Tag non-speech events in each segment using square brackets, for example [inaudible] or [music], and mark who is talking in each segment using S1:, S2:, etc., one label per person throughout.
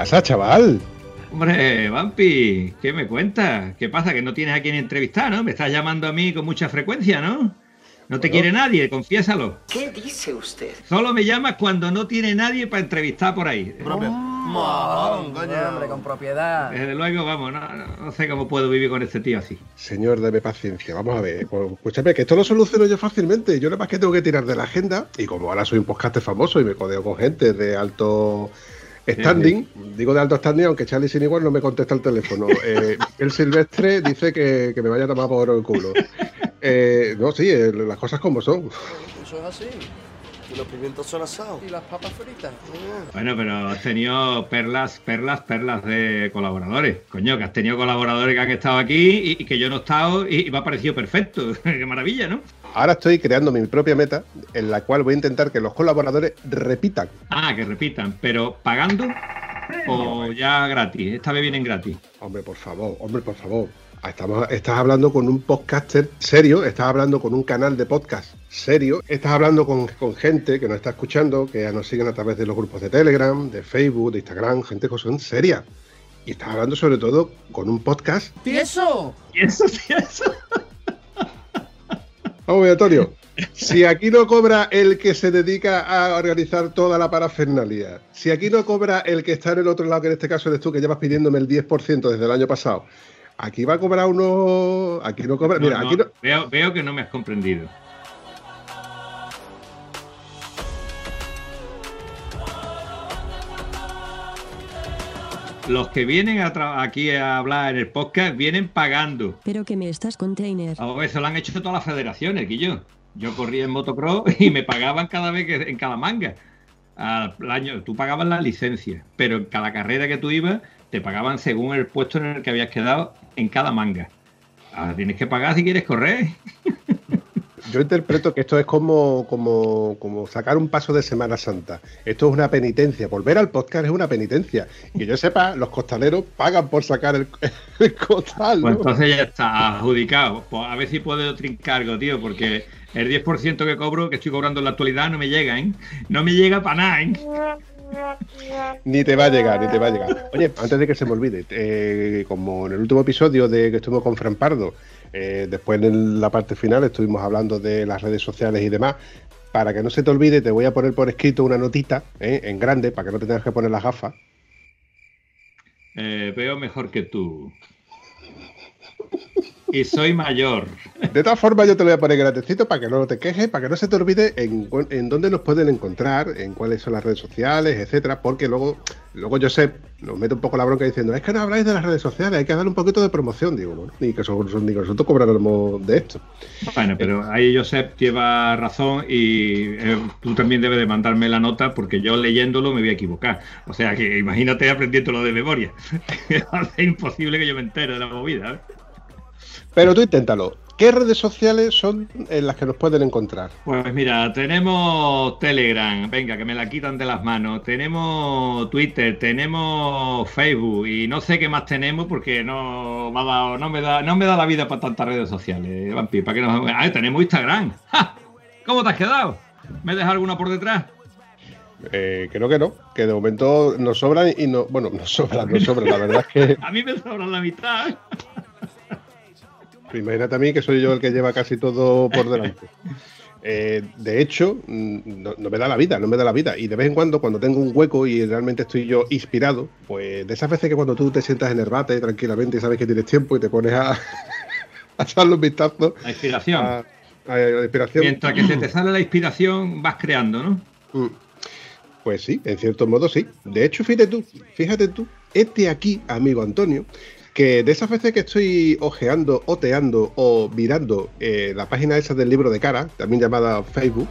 S1: Pasa, chaval?
S2: Hombre, Vampi, ¿qué me cuentas? ¿Qué pasa? Que no tienes a quien entrevistar, ¿no? Me estás llamando a mí con mucha frecuencia, ¿no? No te quiere nadie, confiésalo.
S3: ¿Qué dice usted?
S2: Solo me llamas cuando no tiene nadie para entrevistar por ahí.
S4: Hombre, con propiedad.
S2: Desde luego, vamos, no, sé cómo puedo vivir con este tío así.
S1: Señor, deme paciencia. Vamos a ver. Pues, Escúchame, que esto lo soluciono yo fácilmente. Yo nada más que tengo que tirar de la agenda. Y como ahora soy un podcaster famoso y me codeo con gente de alto standing, digo de alto standing, aunque Charlie sin igual no me contesta el teléfono. Eh, [laughs] el Silvestre dice que, que me vaya a tomar por el culo. Eh, no, sí, eh, las cosas como son.
S4: Eso es así.
S5: Y los pimientos son asados.
S4: Y las papas fritas.
S2: Bueno, pero has tenido perlas, perlas, perlas de colaboradores. Coño, que has tenido colaboradores que han estado aquí y, y que yo no he estado y, y me ha parecido perfecto. [laughs] Qué maravilla, ¿no?
S1: Ahora estoy creando mi propia meta en la cual voy a intentar que los colaboradores repitan.
S2: Ah, que repitan, pero pagando o ya gratis. Esta vez vienen gratis.
S1: Hombre, por favor, hombre, por favor. Ah, Estamos, estás hablando con un podcaster serio, estás hablando con un canal de podcast serio, estás hablando con, con gente que nos está escuchando, que nos siguen a través de los grupos de Telegram, de Facebook, de Instagram, gente que son seria. Y estás hablando sobre todo con un podcast.
S4: ¡Tieso!
S2: Y eso, sí, eso.
S1: Vamos, Antonio. Si aquí no cobra el que se dedica a organizar toda la parafernalia, si aquí no cobra el que está en el otro lado, que en este caso eres tú, que llevas pidiéndome el 10% desde el año pasado, aquí va a cobrar uno. Aquí no cobra.
S2: No,
S1: Mira,
S2: no,
S1: aquí no.
S2: Veo, veo que no me has comprendido. Los que vienen a aquí a hablar en el podcast vienen pagando.
S6: Pero que me estás container.
S2: A eso lo han hecho todas las federaciones, Guillo. Yo corría en motocross [laughs] y me pagaban cada vez que en cada manga. Al año, tú pagabas la licencia, pero en cada carrera que tú ibas te pagaban según el puesto en el que habías quedado en cada manga. Ahora tienes que pagar si quieres correr. [laughs]
S1: Yo interpreto que esto es como, como, como sacar un paso de Semana Santa. Esto es una penitencia. Volver al podcast es una penitencia. Y que yo sepa, los costaleros pagan por sacar el, [laughs] el costal.
S2: Pues
S1: ¿no?
S2: entonces ya está adjudicado. Pues a ver si puedo trincargo, tío, porque el 10% que cobro, que estoy cobrando en la actualidad, no me llega, ¿eh? No me llega para nada, ¿eh?
S1: Ni te va a llegar, ni te va a llegar. Oye, antes de que se me olvide, eh, como en el último episodio de que estuvimos con Fran Pardo, eh, después en la parte final estuvimos hablando de las redes sociales y demás. Para que no se te olvide, te voy a poner por escrito una notita eh, en grande para que no te tengas que poner las gafas.
S2: Eh, veo mejor que tú. [laughs] Y soy mayor.
S1: De todas formas, yo te lo voy a poner grandecito para que no te quejes, para que no se te olvide en, en dónde nos pueden encontrar, en cuáles son las redes sociales, etcétera, porque luego, luego Josep nos mete un poco la bronca diciendo, es que no habláis de las redes sociales, hay que darle un poquito de promoción, digo, bueno, ni que, son- ni que nosotros cobráramos de esto.
S2: Bueno, pero ahí Josep lleva razón y eh, tú también debes de mandarme la nota porque yo leyéndolo me voy a equivocar. O sea que imagínate aprendiéndolo de memoria. [laughs] es imposible que yo me entere de la movida. ¿eh?
S1: Pero tú inténtalo. ¿Qué redes sociales son en las que nos pueden encontrar?
S2: Pues mira, tenemos Telegram, venga, que me la quitan de las manos. Tenemos Twitter, tenemos Facebook y no sé qué más tenemos porque no me ha dado, no me da, no me da la vida para tantas redes sociales, Vampi. ¿Para qué nos... Ah, tenemos Instagram. [laughs] ¡Ja! ¿Cómo te has quedado? ¿Me dejas alguna por detrás?
S1: Eh, creo que no, que de momento nos sobran y no, bueno, nos sobran, nos sobran, la verdad es que [laughs]
S2: A mí me sobra la mitad.
S1: Imagínate a mí que soy yo el que lleva casi todo por delante. Eh, de hecho, mm, no, no me da la vida, no me da la vida. Y de vez en cuando, cuando tengo un hueco y realmente estoy yo inspirado, pues de esas veces que cuando tú te sientas en el bate tranquilamente y sabes que tienes tiempo y te pones a, [laughs] a echarle un vistazo
S2: La inspiración.
S1: a, a la inspiración.
S2: Mientras que se te sale la inspiración, vas creando, ¿no?
S1: Mm. Pues sí, en cierto modo sí. De hecho, fíjate tú, fíjate tú, este aquí, amigo Antonio, Que de esas veces que estoy ojeando, oteando o mirando eh, la página esa del libro de cara, también llamada Facebook,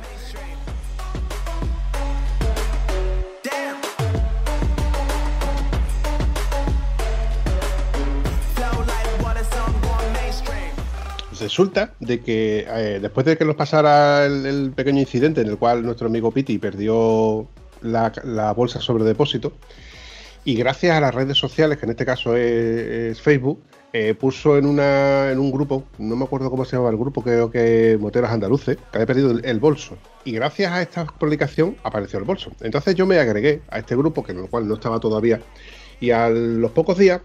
S1: resulta de que eh, después de que nos pasara el, pequeño incidente en el cual nuestro amigo Piti perdió la bolsa sobre depósito, y gracias a las redes sociales, que en este caso es, Facebook, eh, puso en, una, en un grupo, no me acuerdo cómo se llama el grupo, creo que Moteros Andaluces, que había perdido el, el bolso. Y gracias a esta publicación apareció el bolso. Entonces yo me agregué a este grupo, que en el cual no estaba todavía, y a los pocos días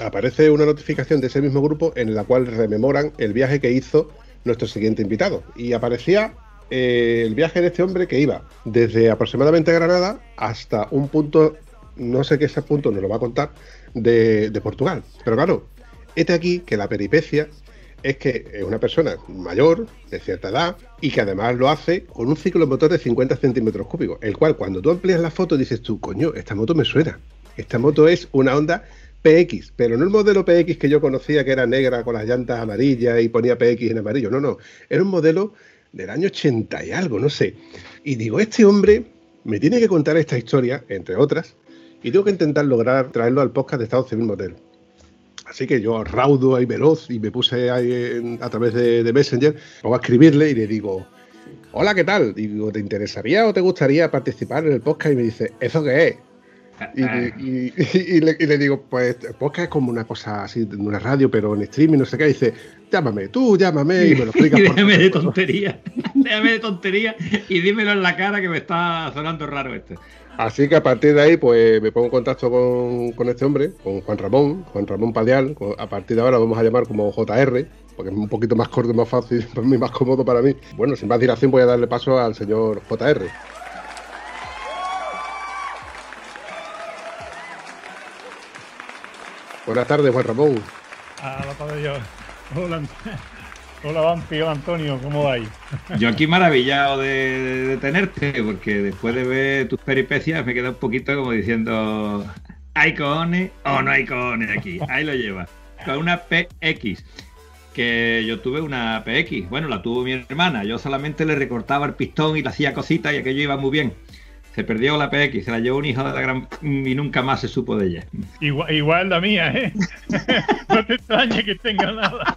S1: aparece una notificación de ese mismo grupo en la cual rememoran el viaje que hizo nuestro siguiente invitado. Y aparecía eh, el viaje de este hombre que iba desde aproximadamente Granada hasta un punto, no sé qué ese punto nos lo va a contar, de, de Portugal. Pero claro, este aquí que la peripecia es que es una persona mayor, de cierta edad, y que además lo hace con un ciclo motor de 50 centímetros cúbicos, el cual cuando tú amplías la foto dices tú, coño, esta moto me suena. Esta moto es una Honda PX, pero no el modelo PX que yo conocía que era negra con las llantas amarillas y ponía PX en amarillo, no, no, era un modelo del año 80 y algo, no sé. Y digo, este hombre me tiene que contar esta historia, entre otras, y tengo que intentar lograr traerlo al podcast de Estado Civil Motel. Así que yo raudo ahí veloz y me puse ahí a través de, Messenger, a escribirle y le digo, hola, ¿qué tal? Digo, ¿te interesaría o te gustaría participar en el podcast? Y me dice, ¿eso qué es? [laughs] Y, y- y- y le, y le digo, pues podcast es como una cosa así, de una radio, pero en streaming, no sé qué. Y dice, llámame, tú llámame y me lo explicas. [laughs]
S2: Y
S1: por
S2: déjame de tontería. [laughs] déjame de tontería y dímelo en la cara que me está sonando raro este.
S1: Así que a partir de ahí, pues me pongo en contacto con, con este hombre, con Juan Ramón, Juan Ramón con- A partir de ahora lo vamos a llamar como JR, porque es un poquito más corto y más fácil, más cómodo para mí. Bueno, sin más dilación, voy a darle paso al señor JR. Buenas tardes, Juan Ramón.
S3: A la tarde yo. Hola, hola Vampi, hola Antonio, ¿cómo vais?
S2: Yo aquí maravillado de, tenerte, porque después de ver tus peripecias me queda un poquito como diciendo, ¿hay cojones o no hay cojones aquí? Ahí lo llevas. Con una PX, que yo tuve una PX, bueno, la tuvo mi hermana, yo solamente le recortaba el pistón y le hacía cositas y aquello iba muy bien. Se perdió la PX, se la llevó un hijo de la gran... y nunca más se supo de ella.
S3: Igual, igual la mía, ¿eh? [laughs] no te extrañe que tenga nada.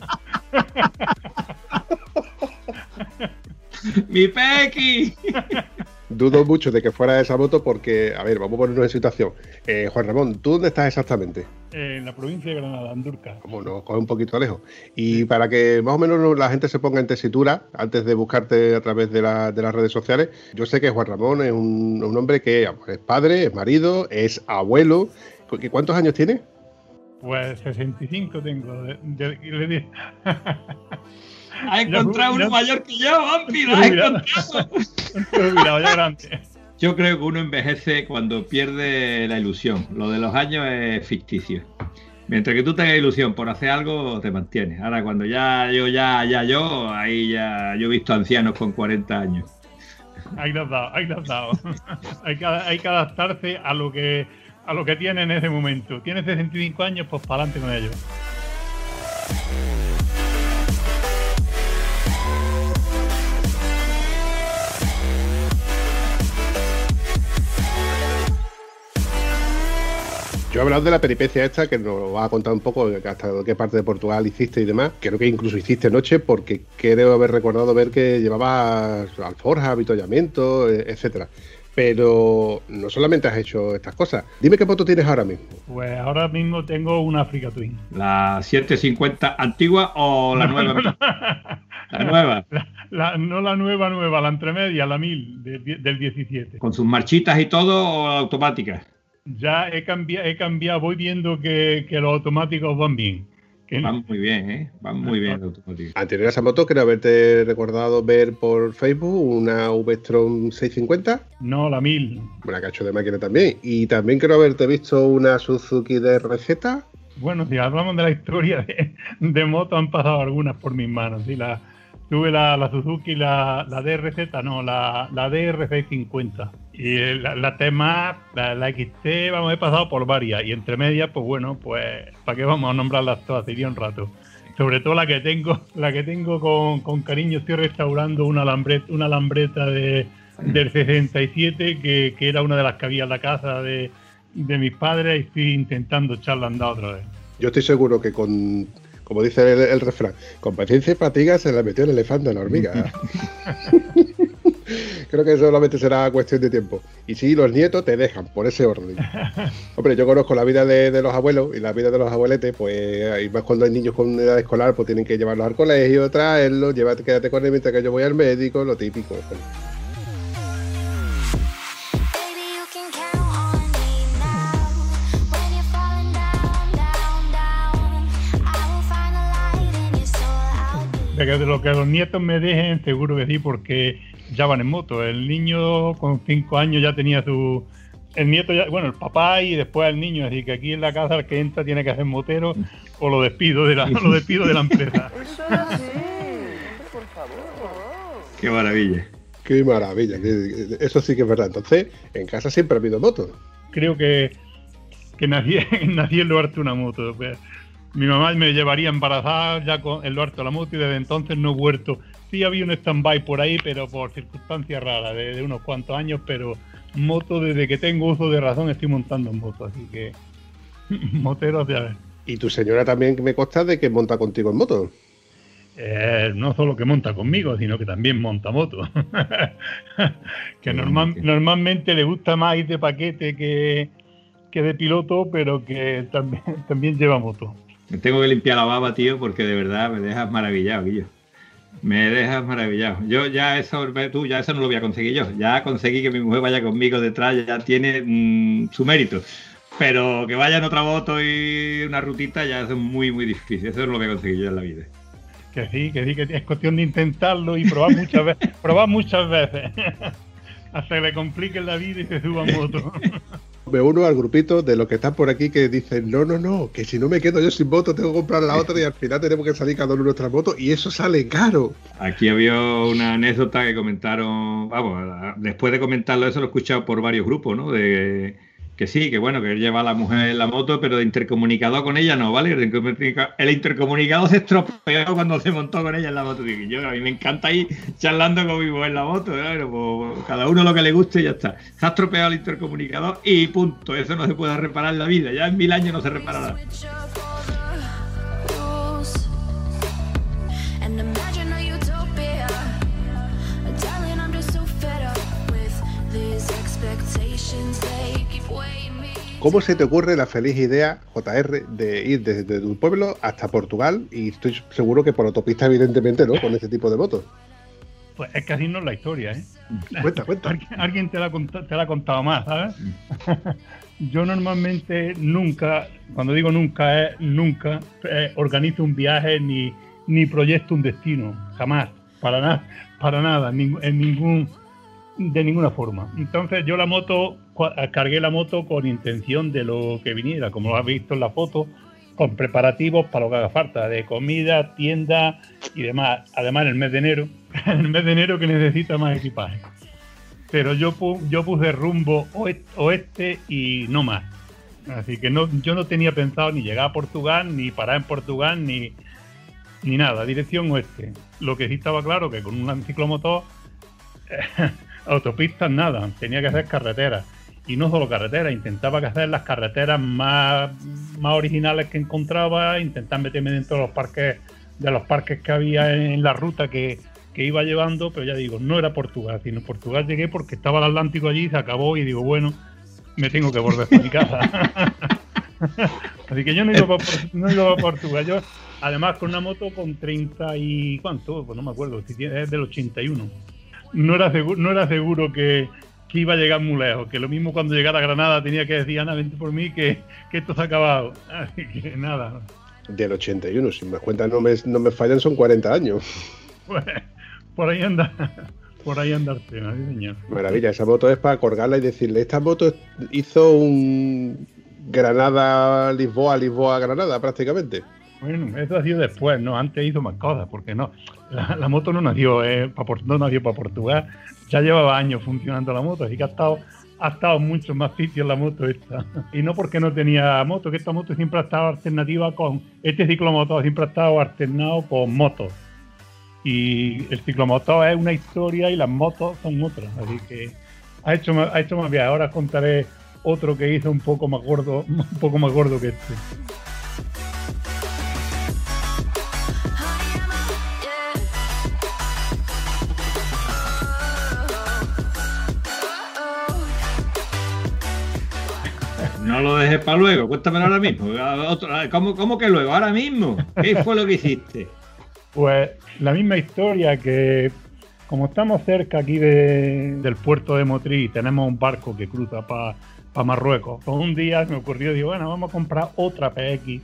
S2: ¡Mi PX! [laughs]
S1: Dudo mucho de que fuera esa moto porque, a ver, vamos a ponernos en situación. Eh, Juan Ramón, ¿tú dónde estás exactamente?
S3: En la provincia de Granada, Andurca.
S1: Como nos coge un poquito lejos. Y para que más o menos la gente se ponga en tesitura, antes de buscarte a través de, la- de las redes sociales, yo sé que Juan Ramón es un, un hombre que es padre, es marido, es abuelo. ¿Cu- ¿Cuántos años tiene?
S3: Pues 65 tengo. de- de- le [laughs] di-
S2: ¡Ha encontrado uno mayor que yo, Vampi! ¡Lo has encontrado!
S3: ya grande.
S2: Yo creo que uno envejece cuando pierde la ilusión. Lo de los años es ficticio. Mientras que tú tengas ilusión por hacer algo, te mantienes. Ahora, cuando ya yo, ya, ya yo, ahí ya yo he visto ancianos con 40 años.
S3: Ahí lo has dado, ahí lo has dado. hay, que, hay que adaptarse a lo que a lo que tiene en ese momento. Tienes 65 años, pues para adelante con ello.
S1: Yo he hablado de la peripecia esta, que nos va a contar un poco de hasta qué parte de Portugal hiciste y demás. Creo que incluso hiciste noche, porque creo haber recordado ver que llevabas alforja, avituallamiento, eh, etcétera. Pero no solamente has hecho estas cosas. Dime qué moto tienes ahora mismo.
S3: Pues ahora mismo tengo una Africa Twin.
S2: ¿La 750 antigua o la nueva? [laughs] La nueva,
S3: La- la- no la nueva, nueva, la entremedia, la 1000 de- de- del 17.
S2: con sus marchitas y todo o automática.
S3: Ya he cambiado, he cambiado voy viendo que, que los automáticos van bien. Que-
S2: Van muy bien, ¿eh? Van muy bien los automáticos.
S1: Anterior a esa moto, creo haberte recordado ver por Facebook una V-Strom 650,
S3: no, la 1000.
S1: una cacho de máquina también. Y también creo haberte visto una Suzuki de receta.
S3: Bueno, si hablamos de la historia de, de moto, han pasado algunas por mis manos. Sí, la, tuve la, la Suzuki, la, la DRZ, no, la, la DR650. Y la, la tema, la, la XT, vamos, he pasado por varias. Y entre medias, pues bueno, pues, ¿para qué vamos a nombrarlas todas? Sería un rato. Sobre todo la que tengo, la que tengo con, con cariño, estoy restaurando una alambreta, una alambreta de, del 67, que, que era una de las que había en la casa de, de mis padres, y estoy intentando echarla andar otra vez.
S1: Yo estoy seguro que con, como dice el, el refrán, con paciencia y fatiga se le metió el elefante a la hormiga. [laughs] Creo que solamente será cuestión de tiempo. Y sí, los nietos te dejan por ese orden. [laughs] Hombre, yo conozco la vida de, de los abuelos y la vida de los abueletes, pues, y más cuando hay niños con edad escolar, pues tienen que llevarlos al colegio, traerlos, llévate, quédate con él mientras que yo voy al médico, lo típico.
S3: Que de lo que los nietos me dejen, seguro que sí, porque ya van en moto. El niño con 5 años ya tenía su. El nieto ya, bueno, el papá y después el niño, así que aquí en la casa el que entra tiene que hacer motero o lo despido de la, [laughs] lo despido de la empresa. [laughs]
S4: Eso es así. Hombre, por favor.
S2: Qué maravilla.
S1: Qué maravilla, eso sí que es verdad. Entonces, en casa siempre ha habido motos.
S3: Creo que, que nací, [laughs] nací en Luarte una moto. pues. Mi mamá me llevaría embarazada ya con el Luarte la moto y desde entonces no he vuelto. Sí había un stand-by por ahí, pero por circunstancias raras, de, de unos cuantos años, pero moto desde que tengo uso de razón estoy montando en moto, así que [laughs] motero hacia ver.
S1: Y tu señora también me consta de que monta contigo en moto.
S3: Eh, no solo que monta conmigo, sino que también monta moto. [laughs] que normal- normalmente le gusta más ir de paquete que, que de piloto, pero que también, [laughs] también lleva moto.
S2: Me tengo que limpiar la baba, tío, porque de verdad me dejas maravillado, Guillo. Me dejas maravillado. Yo ya eso, tú, ya eso no lo voy a conseguir yo. Ya conseguí que mi mujer vaya conmigo detrás, ya tiene mm, su mérito. Pero que vaya en otra moto y una rutita, ya es muy, muy difícil. Eso no lo a conseguir yo en la vida.
S3: Que sí, que sí, que es cuestión de intentarlo y probar muchas veces. [laughs] probar muchas veces. [laughs] Hasta que le compliquen la vida y se suba en moto. [laughs]
S1: Me uno al grupito de los que están por aquí que dicen, no, no, no, que si no me quedo yo sin moto, tengo que comprar la otra y al final tenemos que salir cada uno en nuestra moto y eso sale caro.
S2: Aquí había una anécdota que comentaron, vamos, después de comentarlo, eso lo he escuchado por varios grupos, ¿no? De que sí, que bueno, que él lleva a la mujer en la moto, pero de intercomunicador con ella no, ¿vale? El, intercomunica- el intercomunicador se estropeó cuando se montó con ella en la moto. Yo, a mí me encanta ir charlando con mi mujer en la moto, ¿no? Pero, pues, cada uno lo que le guste y ya está. Se ha estropeado el intercomunicador y punto. Eso no se puede reparar en la vida. Ya en mil años no se reparará.
S1: ¿Cómo se te ocurre la feliz idea, JR, de ir desde tu pueblo hasta Portugal? Y estoy seguro que por autopista, evidentemente, ¿no? Con este tipo de motos.
S3: Pues es que así no es la historia, ¿eh? [laughs]
S1: Cuenta, cuenta.
S3: Alguien, alguien te, la te la ha contado más, ¿sabes? [laughs] Yo normalmente nunca, cuando digo nunca es nunca, eh, organizo un viaje ni, ni proyecto un destino, jamás, para nada, para nada, en ningún, de ninguna forma. Entonces yo la moto, cargué la moto con intención de lo que viniera, como lo has visto en la foto, con preparativos para lo que haga falta, de comida, tienda y demás. Además en el mes de enero, [laughs] en el mes de enero que necesita más equipaje pero yo, yo puse rumbo oe- oeste y no más. Así que no, yo no tenía pensado ni llegar a Portugal, ni parar en Portugal, ni, ni nada, dirección oeste. Lo que sí estaba claro que con un ciclomotor, [laughs] autopistas nada, tenía que hacer carreteras. Y no solo carreteras, intentaba hacer las carreteras más, más originales que encontraba, intentar meterme dentro de los parques, de los parques que había en la ruta que, que iba llevando, pero ya digo, no era Portugal, sino Portugal llegué porque estaba el Atlántico allí, se acabó y digo, bueno, me tengo que volver para mi casa. [laughs] Así que yo no iba no iba para Portugal, yo además con una moto con 30 y cuánto, pues no me acuerdo, es del 81. No era seguro, no era seguro que, que iba a llegar muy lejos, que lo mismo cuando llegara a Granada tenía que decir, Ana, vente por mí, que, que esto se ha acabado. [laughs] Así que nada,
S1: Del 81, si me cuentas no me, no me fallan, son 40 años.
S3: pues, por ahí anda, por ahí anda el tema, sí, señor.
S1: Maravilla, esa moto es para colgarla y decirle, esta moto hizo un Granada, Lisboa, Lisboa, Granada prácticamente.
S3: Bueno, eso ha sido después, ¿no? Antes hizo más cosas, porque no. La, moto no nació, eh, pa Por- no nació para Portugal. Ya llevaba años funcionando la moto, así que ha estado, ha estado muchos más sitios la moto esta. Y no porque no tenía moto, que esta moto siempre ha estado alternativa con. Este ciclomotor siempre ha estado alternado con motos. Y el ciclomotor es una historia y las motos son otras. Así que ha hecho ha hecho más viajes. Ahora contaré otro que hizo un poco más gordo, [laughs] un poco más gordo que este.
S2: No lo dejes para luego, cuéntamelo ahora mismo. [laughs] ¿Cómo, cómo que luego? Ahora mismo. ¿Qué fue lo que hiciste?
S3: Pues la misma historia que como estamos cerca aquí de- del puerto de Motril y tenemos un barco que cruza para Marruecos, pues un día me ocurrió, digo, bueno, vamos a comprar otra PX,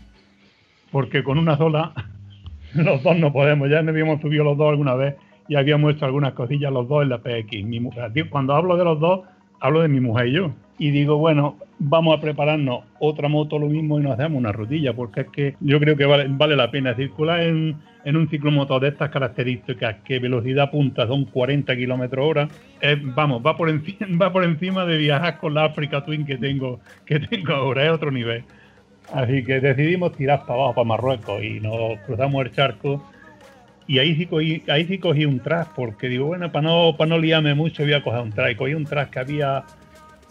S3: porque con una sola [laughs] los dos no podemos, ya nos habíamos subido los dos alguna vez y habíamos hecho algunas cosillas los dos en la PX. Mi mujer, cuando hablo de los dos, hablo de mi mujer y yo. Y digo, bueno, vamos a prepararnos otra moto lo mismo y nos hacemos una rutilla, porque es que yo creo que vale, vale la pena circular en, en un ciclomotor de estas características, que velocidad punta son 40 kilómetros hora. vamos, va por, encima, [laughs] va por encima de viajar con la Africa Twin que tengo, que tengo ahora, es otro nivel. Así que decidimos tirar para abajo, para Marruecos, y nos cruzamos el charco. Y ahí sí cogí, ahí sí cogí un track, porque digo, bueno, para no, para no liarme mucho, voy a coger un track. Y cogí un track que había,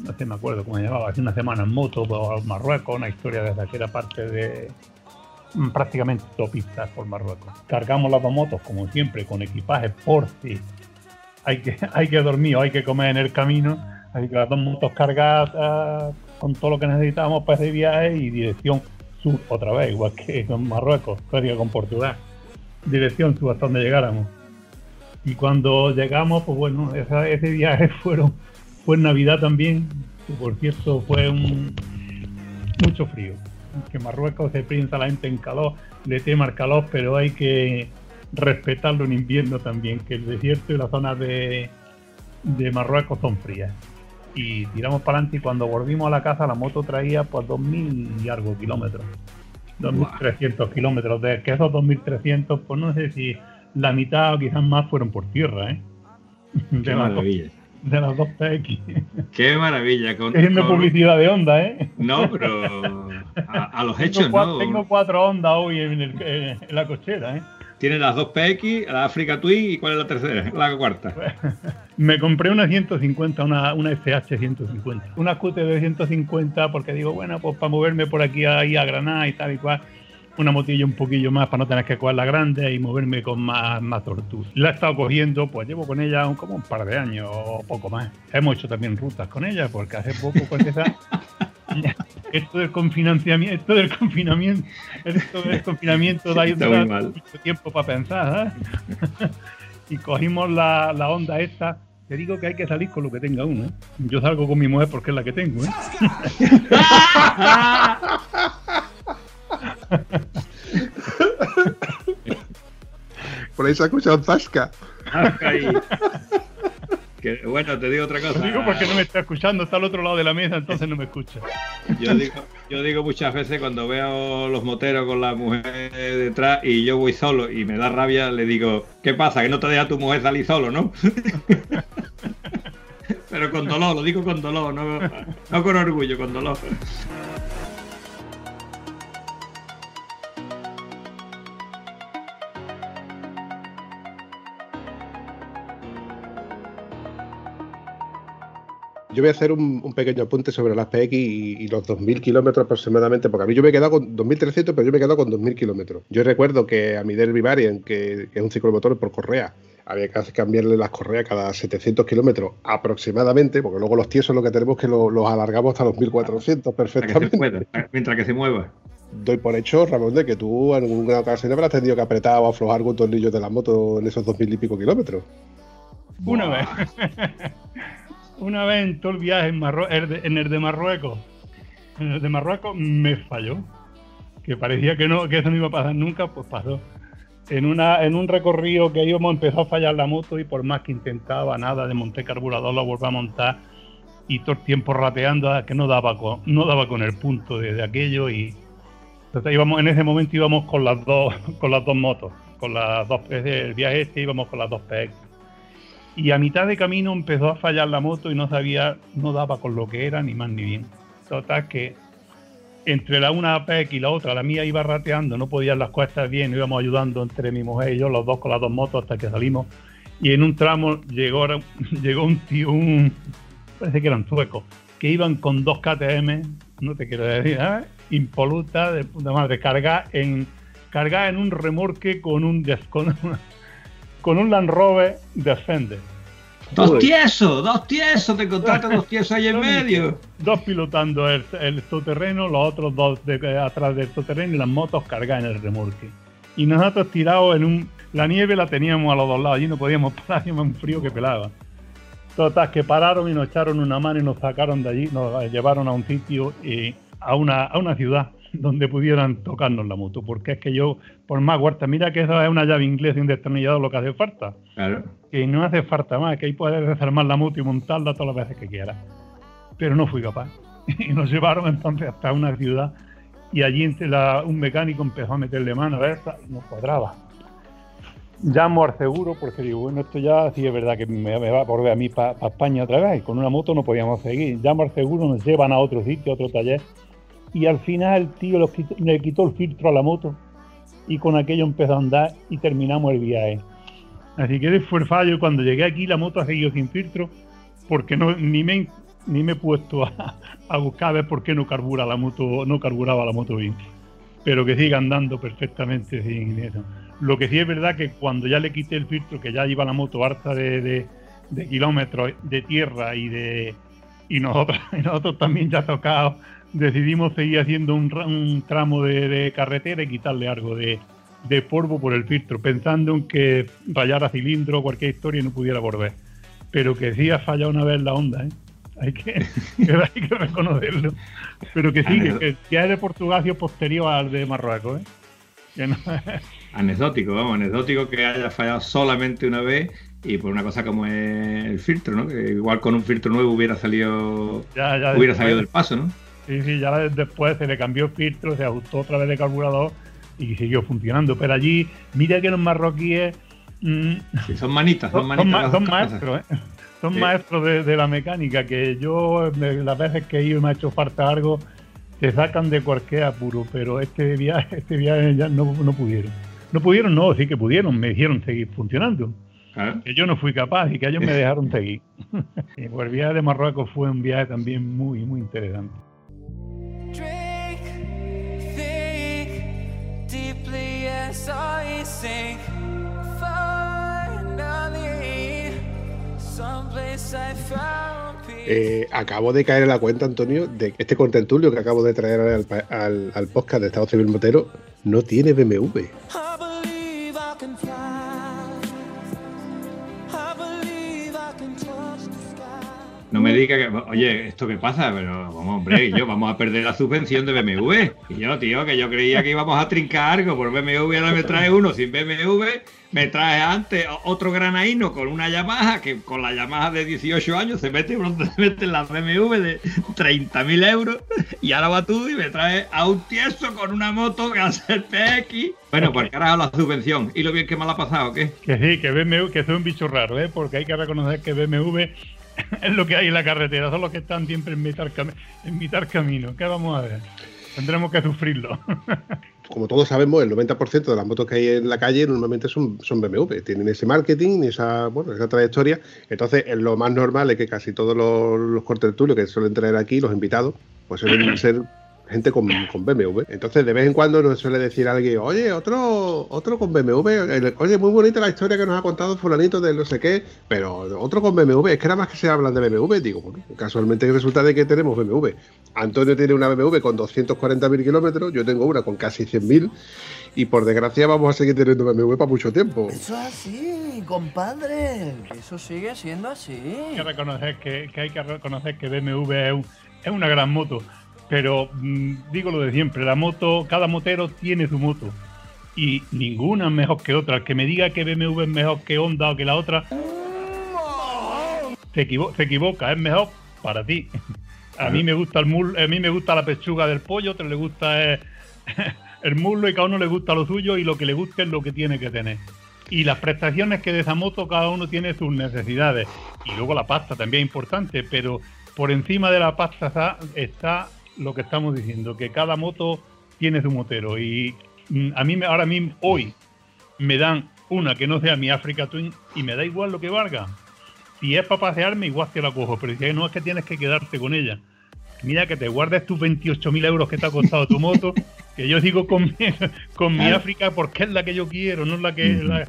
S3: no sé, me acuerdo cómo se llamaba, hace una semana en moto por Marruecos, una historia de esa que parte de mm, prácticamente autopistas por Marruecos. Cargamos las dos motos, como siempre, con equipaje por si hay que, [laughs] hay que dormir o hay que comer en el camino. Así que las dos motos cargadas con todo lo que necesitábamos para ese viaje y dirección sur otra vez, igual que con Marruecos, con Portugal. Dirección sur hasta donde llegáramos. Y cuando llegamos, pues bueno, ese viaje [laughs] fueron, fue en Navidad también, que por cierto fue un mucho frío. Que Marruecos se piensa la gente en calor, le tema el calor, pero hay que respetarlo en invierno también, que el desierto y las zonas de, de Marruecos son frías. Y tiramos para adelante y cuando volvimos a la casa la moto traía pues 2.000 y algo kilómetros. 2.300 kilómetros. De que esos 2.300, pues no sé si la mitad o quizás más fueron por tierra, ¿eh? [laughs]
S2: Qué maravilla.
S3: De las dos PX.
S2: Qué maravilla. Con,
S3: Haciendo
S2: con-
S3: publicidad de onda, ¿eh?
S2: No, pero a, a los
S3: Tengo,
S2: hechos, ¿no?
S3: tengo cuatro ondas hoy en, el- en la cochera, ¿eh?
S2: Tiene las dos PX, la Africa Twin y ¿cuál es la tercera? La cuarta. [laughs]
S3: Me compré una 150, una, una FH 150. Una QT de 150 porque digo, bueno, pues para moverme por aquí ahí a Granada y tal y cual. Una motilla un poquillo más para no tener que coger la grande y moverme con más, más tortura. La he estado cogiendo, pues llevo con ella un- como un par de años o poco más. Hemos hecho también rutas con ella porque hace poco pues esa... [laughs] Esto del confinamiento, esto del confinamiento, esto del confinamiento da, mucho tiempo para pensar, ¿sabes? [laughs] y cogimos la, la onda esta. Te digo que hay que salir con lo que tenga uno. ¿eh? Yo salgo con mi mujer porque es la que tengo. ¿eh? [laughs]
S1: Por ahí se ha escuchado un zasca.
S2: Que, bueno, te digo otra cosa.
S3: Lo digo porque no me está escuchando, está al otro lado de la mesa, entonces no me escucha.
S2: Yo digo, yo digo muchas veces cuando veo los moteros con la mujer detrás y yo voy solo y me da rabia, le digo, ¿qué pasa? Que no te deja tu mujer salir solo, ¿no? [laughs] Pero con dolor, lo digo con dolor, no, no con orgullo, con dolor.
S1: Yo voy a hacer un, un pequeño apunte sobre las PX y, y los 2.000 kilómetros aproximadamente, porque a mí yo me he quedado con 2.300, pero yo me he quedado con 2.000 kilómetros. Yo recuerdo que a mi Derby Variant, que, que es un ciclomotor por correa, había que cambiarle las correas cada 700 kilómetros aproximadamente, porque luego los tiesos lo que tenemos es que lo- los alargamos hasta los 1.400
S2: Para que se
S1: perfectamente.
S2: pueda, mientras que se mueva.
S1: Doy por hecho, Ramón, de que tú en alguna ocasión habrás tenido que apretar o aflojar algún tornillo de la moto en esos 2.000 y pico kilómetros.
S3: Una vez. [laughs] Una vez en todo el viaje en, Marrue- el de- Marruecos. En el de Marruecos me falló. Que parecía que no, que eso no iba a pasar nunca, pues pasó. En, una, en un recorrido que íbamos empezó a fallar la moto y por más que intentaba nada de montar carburador lo volví a montar y todo el tiempo rateando que no daba con, no daba con el punto de, de aquello y, Entonces íbamos, en ese momento íbamos con las dos, [laughs] con las dos motos, con las dos, el viaje este íbamos con las dos PX. Y a mitad de camino empezó a fallar la moto y no sabía, no daba con lo que era, ni más ni bien. Total que entre la una PX y la otra, la mía iba rateando, no podían las cuestas bien, íbamos ayudando entre mi mujer y yo, los dos con las dos motos hasta que salimos. Y en un tramo llegó, [laughs] llegó un tío, un, parece que eran suecos, que iban con dos KTM, no te quiero decir, ¿eh? impoluta de puta madre, cargada en, cargada en un remorque con un, con, con un Land Rover Defender.
S2: Dos tiesos, dos tiesos, te encontraste dos tiesos ahí en [laughs] medio.
S3: Dos pilotando el, el todoterreno, los otros dos de- atrás del todoterreno y las motos cargadas en el remolque. Y nosotros tirados en un... La nieve la teníamos a los dos lados, allí no podíamos [laughs] parar, hacía un frío que pelaba. Total, que pararon y nos echaron una mano y nos sacaron de allí, nos llevaron a un sitio, y a, una, a una ciudad [laughs] donde pudieran tocarnos la moto. Porque es que yo, por más huerta, mira que eso es una llave inglesa y un destornillador lo que hace falta
S2: Claro.
S3: que no hace falta más, que ahí puedes desarmar la moto y montarla todas las veces que quieras. Pero no fui capaz. [laughs] Y nos llevaron entonces hasta una ciudad y allí entre la- un mecánico empezó a meterle mano a ver, no cuadraba. Llamo al seguro porque digo, bueno, esto ya sí es verdad que me, me va a volver a mí para España otra vez y con una moto no podíamos seguir. Llamo al seguro, nos llevan a otro sitio, a otro taller y al final el tío quitó- le quitó el filtro a la moto y con aquello empezó a andar y terminamos el viaje. Así que fue el fallo. Cuando llegué aquí, la moto ha seguido sin filtro, porque no, ni, me, ni me he puesto a, a buscar a ver por qué no carbura la moto, no carburaba la moto bien. Pero que siga andando perfectamente sin eso. Lo que sí es verdad que cuando ya le quité el filtro, que ya iba la moto harta de, de- de kilómetros de tierra y de y nosotros, [laughs] y nosotros también ya tocados, decidimos seguir haciendo un, un tramo de, de carretera y quitarle algo de, de polvo por el filtro, pensando en que rayara cilindro o cualquier historia y no pudiera volver. Pero que sí ha fallado una vez la onda, ¿eh? Hay que, [laughs] hay que reconocerlo. Pero que sí, que, que ya es de Portugal sido posterior al de Marruecos, ¿eh? No- [laughs]
S2: Anecdótico, vamos, anecdótico que haya fallado solamente una vez y por una cosa como es el filtro, ¿no? Que igual con un filtro nuevo hubiera salido
S3: ya, ya
S2: hubiera salido del paso, ¿no?
S3: Sí, sí, ya después se le cambió el filtro, se ajustó otra vez de carburador y siguió funcionando. Pero allí, mira que los marroquíes mm,
S2: Sí, son manitas, son
S3: son, [laughs]
S2: manitas.
S3: son maestros, ¿eh? Son
S2: Sí.
S3: maestros de, de la mecánica, que yo las veces que he ido y me ha hecho falta algo, te sacan de cualquier apuro, pero este viaje, [laughs] este viaje ya no, no pudieron. No pudieron, no, sí que pudieron, me dijeron seguir funcionando.
S2: Claro.
S3: Que yo no fui capaz y que ellos me [laughs] dejaron seguir. Y el viaje de Marruecos fue un viaje también muy, muy interesante.
S7: Deeply as I sink. Finally, someplace I found peace.
S1: Eh, acabo de caer en la cuenta, Antonio, de que este contertulio que acabo de traer al, al- al podcast de Estado Civil Motero no tiene BMW.
S7: I
S2: No me diga que, oye, ¿esto qué pasa? Pero vamos, hombre, y yo, vamos a perder la subvención de BMW. Y yo, tío, que yo creía que íbamos a trincar algo por BMW, ahora me trae uno sin BMW, me trae antes otro granaíno con una Yamaha, que con la Yamaha de 18 años se mete, mete en la BMW de 30.000 euros, y ahora va tú y me trae a un tieso con una moto que hace el PX. Bueno, pues carajo la subvención. ¿Y lo bien que me la ha pasado, qué?
S3: Que sí, que BMW, que soy un bicho raro, ¿eh? porque hay que reconocer que BMW [laughs] es lo que hay en la carretera, son los que están siempre en mitad, en mitad camino. ¿Qué vamos a ver? Tendremos que sufrirlo. [laughs]
S1: Como todos sabemos, el 90% de las motos que hay en la calle normalmente son, son BMW. Tienen ese marketing, esa, bueno, esa trayectoria. Entonces, es lo más normal es que casi todos los, los contertulios que suelen traer aquí, los invitados, pues suelen [clears throat] ser gente con, con BMW. Entonces, de vez en cuando nos suele decir alguien, oye, otro, otro con BMW, oye, muy bonita la historia que nos ha contado fulanito de no sé qué, pero otro con BMW, es que nada más que se hablan de BMW, digo, bueno, casualmente resulta de que tenemos BMW. Antonio tiene una BMW con 240.000 kilómetros, yo tengo una con casi 100.000 y por desgracia vamos a seguir teniendo BMW para mucho tiempo.
S5: Eso es así, compadre. Eso sigue siendo así.
S3: hay que reconocer que, que hay que reconocer que BMW es, un- es una gran moto. Pero mm, digo lo de siempre, la moto, cada motero tiene su moto. Y ninguna es mejor que otra. El que me diga que BMW es mejor que Honda o que la otra, se, equivo- se equivoca, es mejor para ti. A mí me gusta el muslo, a mí me gusta la pechuga del pollo, otro le gusta eh, [laughs] el muslo y cada uno le gusta lo suyo y lo que le guste es lo que tiene que tener. Y las prestaciones que de esa moto cada uno tiene sus necesidades. Y luego la pasta también es importante, pero por encima de la pasta está lo que estamos diciendo, que cada moto tiene su motero. Y mm, a mí me- ahora mismo, hoy, me dan una que no sea mi Africa Twin y me da igual lo que valga. Si es para pasearme, igual que la cojo, pero si no es que tienes que quedarte con ella. Mira que te guardes tus 28.000 euros que te ha costado tu moto, [laughs] que yo sigo con mi, con mi. África porque es la que yo quiero, no es la que la-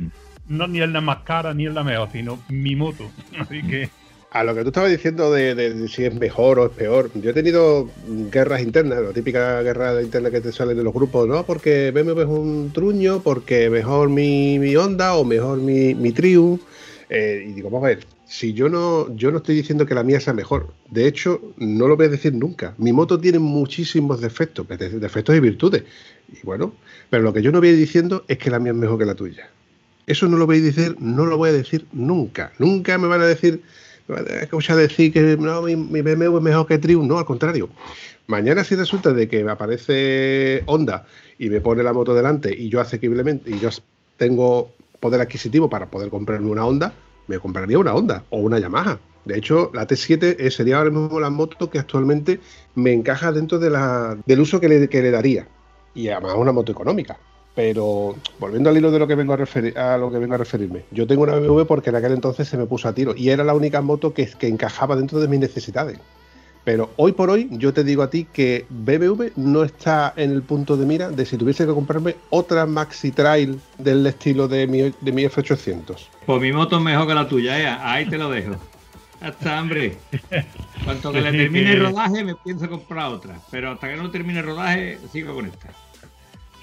S3: no ni es la más cara ni es la mejor, sino mi moto. [laughs] Así que
S1: A lo que tú estabas diciendo de, si es mejor o es peor, yo he tenido guerras internas, la típica guerra interna que te sale de los grupos, ¿no? Porque BMW es un truño, porque mejor mi, mi Honda o mejor mi, mi Triumph. Eh, y digo, vamos a ver, si yo no, yo no estoy diciendo que la mía sea mejor, de hecho, no lo voy a decir nunca. Mi moto tiene muchísimos defectos, de- defectos y virtudes. Y bueno, pero lo que yo no voy a ir diciendo es que la mía es mejor que la tuya. Eso no lo voy a decir, no lo voy a decir nunca. Nunca me van a decir, a escuchar decir que no, mi, mi BMW es mejor que Triumph. No, al contrario. Mañana si resulta de que me aparece Honda y me pone la moto delante y yo asequiblemente y yo tengo poder adquisitivo para poder comprarme una Honda, me compraría una Honda o una Yamaha. De hecho, la T7 eh, sería ahora mismo la moto que actualmente me encaja dentro de la, del uso que le, que le daría. Y además una moto económica. Pero volviendo al hilo de lo que vengo a referir, a lo que vengo a referirme, yo tengo una BMW porque en aquel entonces se me puso a tiro y era la única moto que, que encajaba dentro de mis necesidades. Pero hoy por hoy yo te digo a ti que BMW no está en el punto de mira de si tuviese que comprarme otra Maxi Trail del estilo de mi, de mi F800.
S2: Pues mi moto es mejor que la tuya, ¿eh? ahí te lo dejo. Hasta hambre. [laughs] Cuanto que le termine el rodaje, me pienso comprar otra. Pero hasta que no termine el rodaje, sigo con esta.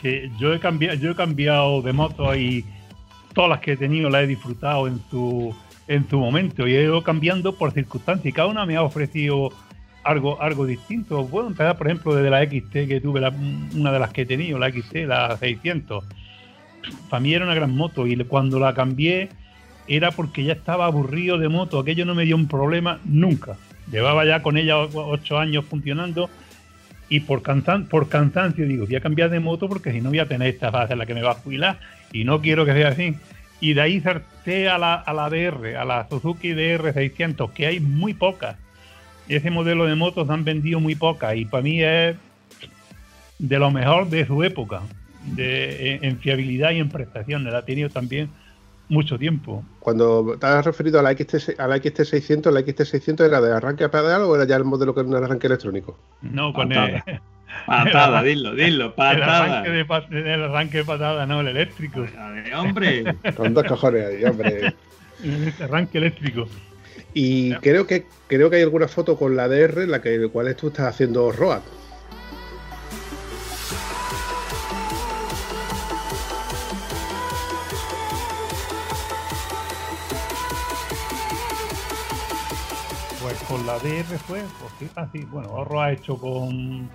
S3: Que yo he cambiado, yo he cambiado de moto y todas las que he tenido las he disfrutado en su en su momento y he ido cambiando por circunstancias y cada una me ha ofrecido algo algo distinto. Puedo empezar, por ejemplo, desde la XT que tuve, la- una de las que he tenido, la XT, la 600. Para mí era una gran moto y cuando la cambié era porque ya estaba aburrido de moto, aquello no me dio un problema nunca. Llevaba ya con ella ocho años funcionando y por, cansan por cansancio digo, voy a cambiar de moto porque si no voy a tener esta fase en la que me va a jubilar y no quiero que sea así. Y de ahí salté a la, a la DR, a la Suzuki DR600, que hay muy pocas. Ese modelo de motos han vendido muy pocas y para mí es de lo mejor de su época, de, en, en fiabilidad y en prestaciones. La ha tenido también mucho tiempo.
S1: Cuando te has referido a la, XT, a la XT600, ¿la XT600 era de arranque a pedal o era ya el modelo con un arranque electrónico?
S3: No, con el,
S2: Patada. Patada, [laughs] dilo, dilo,
S3: el
S2: patada.
S3: arranque de, el arranque de patada, no, el eléctrico.
S2: Ver, hombre, [laughs]
S1: Con dos cojones ahí, hombre.
S3: El arranque eléctrico.
S1: Y creo que creo que hay alguna foto con la DR en la que el cual tú estás haciendo road.
S3: Con la DR fue, pues ah, bueno, ahorro ha hecho con,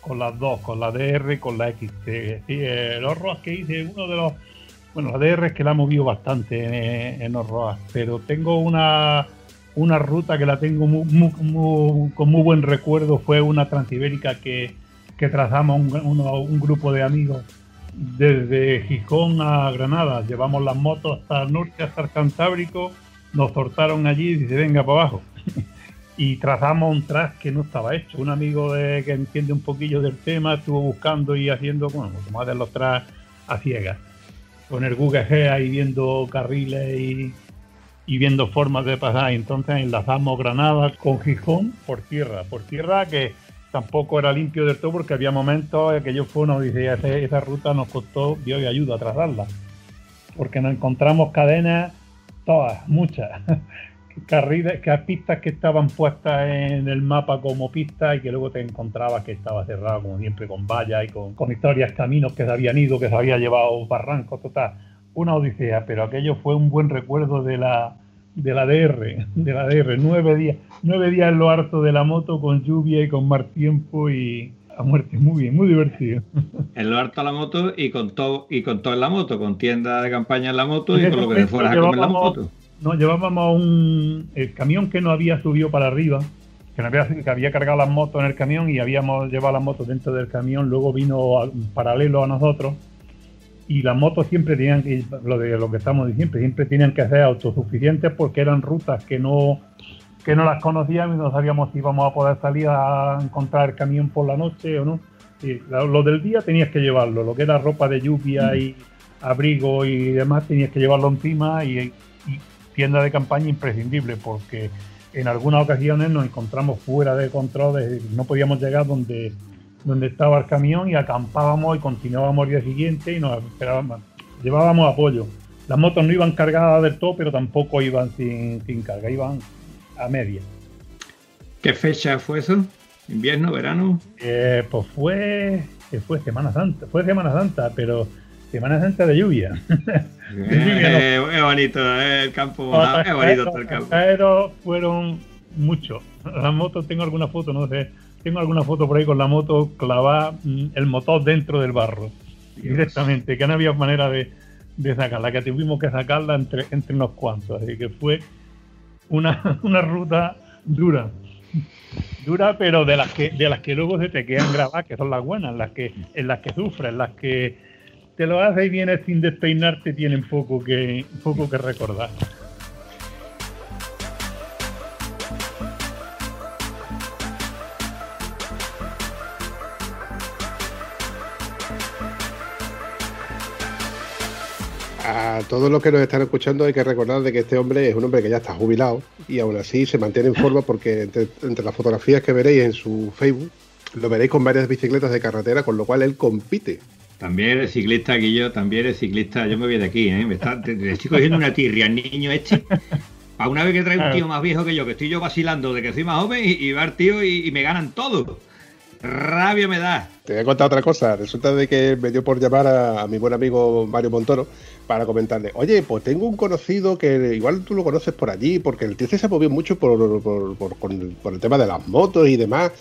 S3: con las dos, con la DR y con la XT. Sí, el ahorro que hice, uno de los, bueno, la DR es que la he movido bastante en, en ahorro, pero tengo una, una ruta que la tengo muy, muy- con muy buen recuerdo, fue una transibérica que, que trazamos un, un grupo de amigos desde Gijón a Granada. Llevamos las motos hasta el norte, hasta el Cantábrico, nos sortaron allí y dice, venga para abajo. [laughs] y trazamos un track que no estaba hecho. Un amigo de, que entiende un poquillo del tema estuvo buscando y haciendo, bueno, como hacen los tracks a ciegas. Con el Google Earth ahí viendo carriles y, viendo formas de pasar. Entonces enlazamos Granada con Gijón por tierra. Por tierra que tampoco era limpio del todo porque había momentos en que yo fue una odisea. Esa ruta nos costó Dios y ayuda a trazarla. Porque nos encontramos cadenas, todas, muchas. [laughs] carriles, que pistas que estaban puestas en el mapa como pistas y que luego te encontrabas que estaba cerrado como siempre con vallas y con, con historias, caminos que se habían ido, que se había llevado barrancos, total, una odisea, pero aquello fue un buen recuerdo de la de la DR, de la DR, nueve días, nueve días en lo harto de la moto con lluvia y con mal tiempo y a muerte, muy bien, muy divertido.
S2: en lo harto a la moto y con todo y con todo en la moto, con tienda de campaña en la moto y con lo que te fueras a comer en la moto.
S3: No, llevábamos un camión que no había subido para arriba, que, no había, cargado las motos en el camión y habíamos llevado las motos dentro del camión, luego vino paralelo a nosotros y las motos siempre tenían que, lo de lo que estamos diciendo, siempre tenían que ser autosuficientes porque eran rutas que no que no las conocíamos y no sabíamos si íbamos a poder salir a encontrar el camión por la noche o no. Lo, del día tenías que llevarlo, lo que era ropa de lluvia y abrigo y demás tenías que llevarlo encima y tienda de campaña imprescindible porque en algunas ocasiones nos encontramos fuera de control, es decir, no podíamos llegar donde, donde estaba el camión y acampábamos y continuábamos el día siguiente y nos esperábamos, llevábamos apoyo. Las motos no iban cargadas del todo, pero tampoco iban sin, sin carga, iban a media.
S2: ¿Qué fecha fue eso? ¿Invierno, verano?
S3: Eh, pues fue, que fue Semana Santa, fue Semana Santa, pero Semana Santa de lluvia. [laughs]
S2: Eh, qué bonito, eh, el campo mojado, qué bonito está el campo.
S3: Pero fueron muchos. Las motos, tengo alguna foto, no sé. Tengo alguna foto por ahí con la moto clavada, mm, el motor dentro del barro, directamente, que no había manera de, de sacarla, que tuvimos que sacarla entre, entre unos cuantos. Así que fue una, [laughs] una ruta dura. Dura, pero de las que de las que luego se te quedan grabadas, que son las buenas, las que en las que sufres, las que te lo haces y vienes sin despeinarte, tienen poco que poco que recordar.
S1: A todos los que nos están escuchando hay que recordar de que este hombre es un hombre que ya está jubilado y aún así se mantiene en forma porque entre, entre las fotografías que veréis en su Facebook lo veréis con varias bicicletas de carretera, con lo cual él compite.
S2: También eres ciclista, Guillo, también eres ciclista. Yo me voy de aquí, ¿eh? Me está, te, te estoy cogiendo una tirria, niño este. A una vez que trae un tío más viejo que yo, que estoy yo vacilando de que soy más joven y, y va el tío y, y me ganan todo. Rabia me da.
S1: Te voy a contar otra cosa. Resulta de que me dio por llamar a, a mi buen amigo Mario Montoro para comentarle, oye, pues tengo un conocido que igual tú lo conoces por allí, porque el tío se movió mucho por, por, por- con- por el tema de las motos y demás.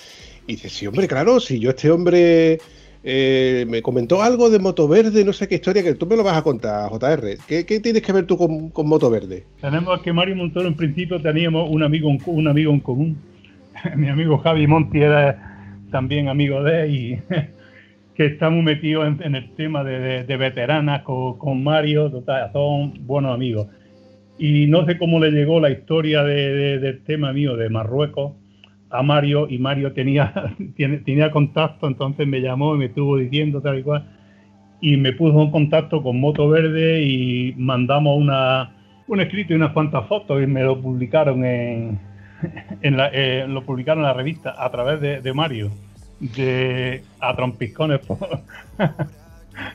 S1: Y dice, sí, hombre, claro, si yo este hombre eh, me comentó algo de Moto Verde, no sé qué historia, que tú me lo vas a contar, JR. ¿Qué, qué tienes que ver tú con, con Moto Verde?
S3: Tenemos que Mario Montoro en principio teníamos un amigo co- un amigo en común. [laughs] Mi amigo Javi Monti era también amigo de él y [laughs] que está muy metido en, en el tema de, de- de veteranas con, con Mario, total, son buenos amigos. Y no sé cómo le llegó la historia de- del tema mío de Marruecos a Mario y Mario tenía, [laughs] tenía contacto, entonces me llamó y me estuvo diciendo tal y cual. Y me puso en contacto con Moto Verde y mandamos una, un escrito y unas cuantas fotos y me lo publicaron en, [laughs] en la, eh, lo publicaron en la revista a través de, de Mario de a trompiscones [laughs]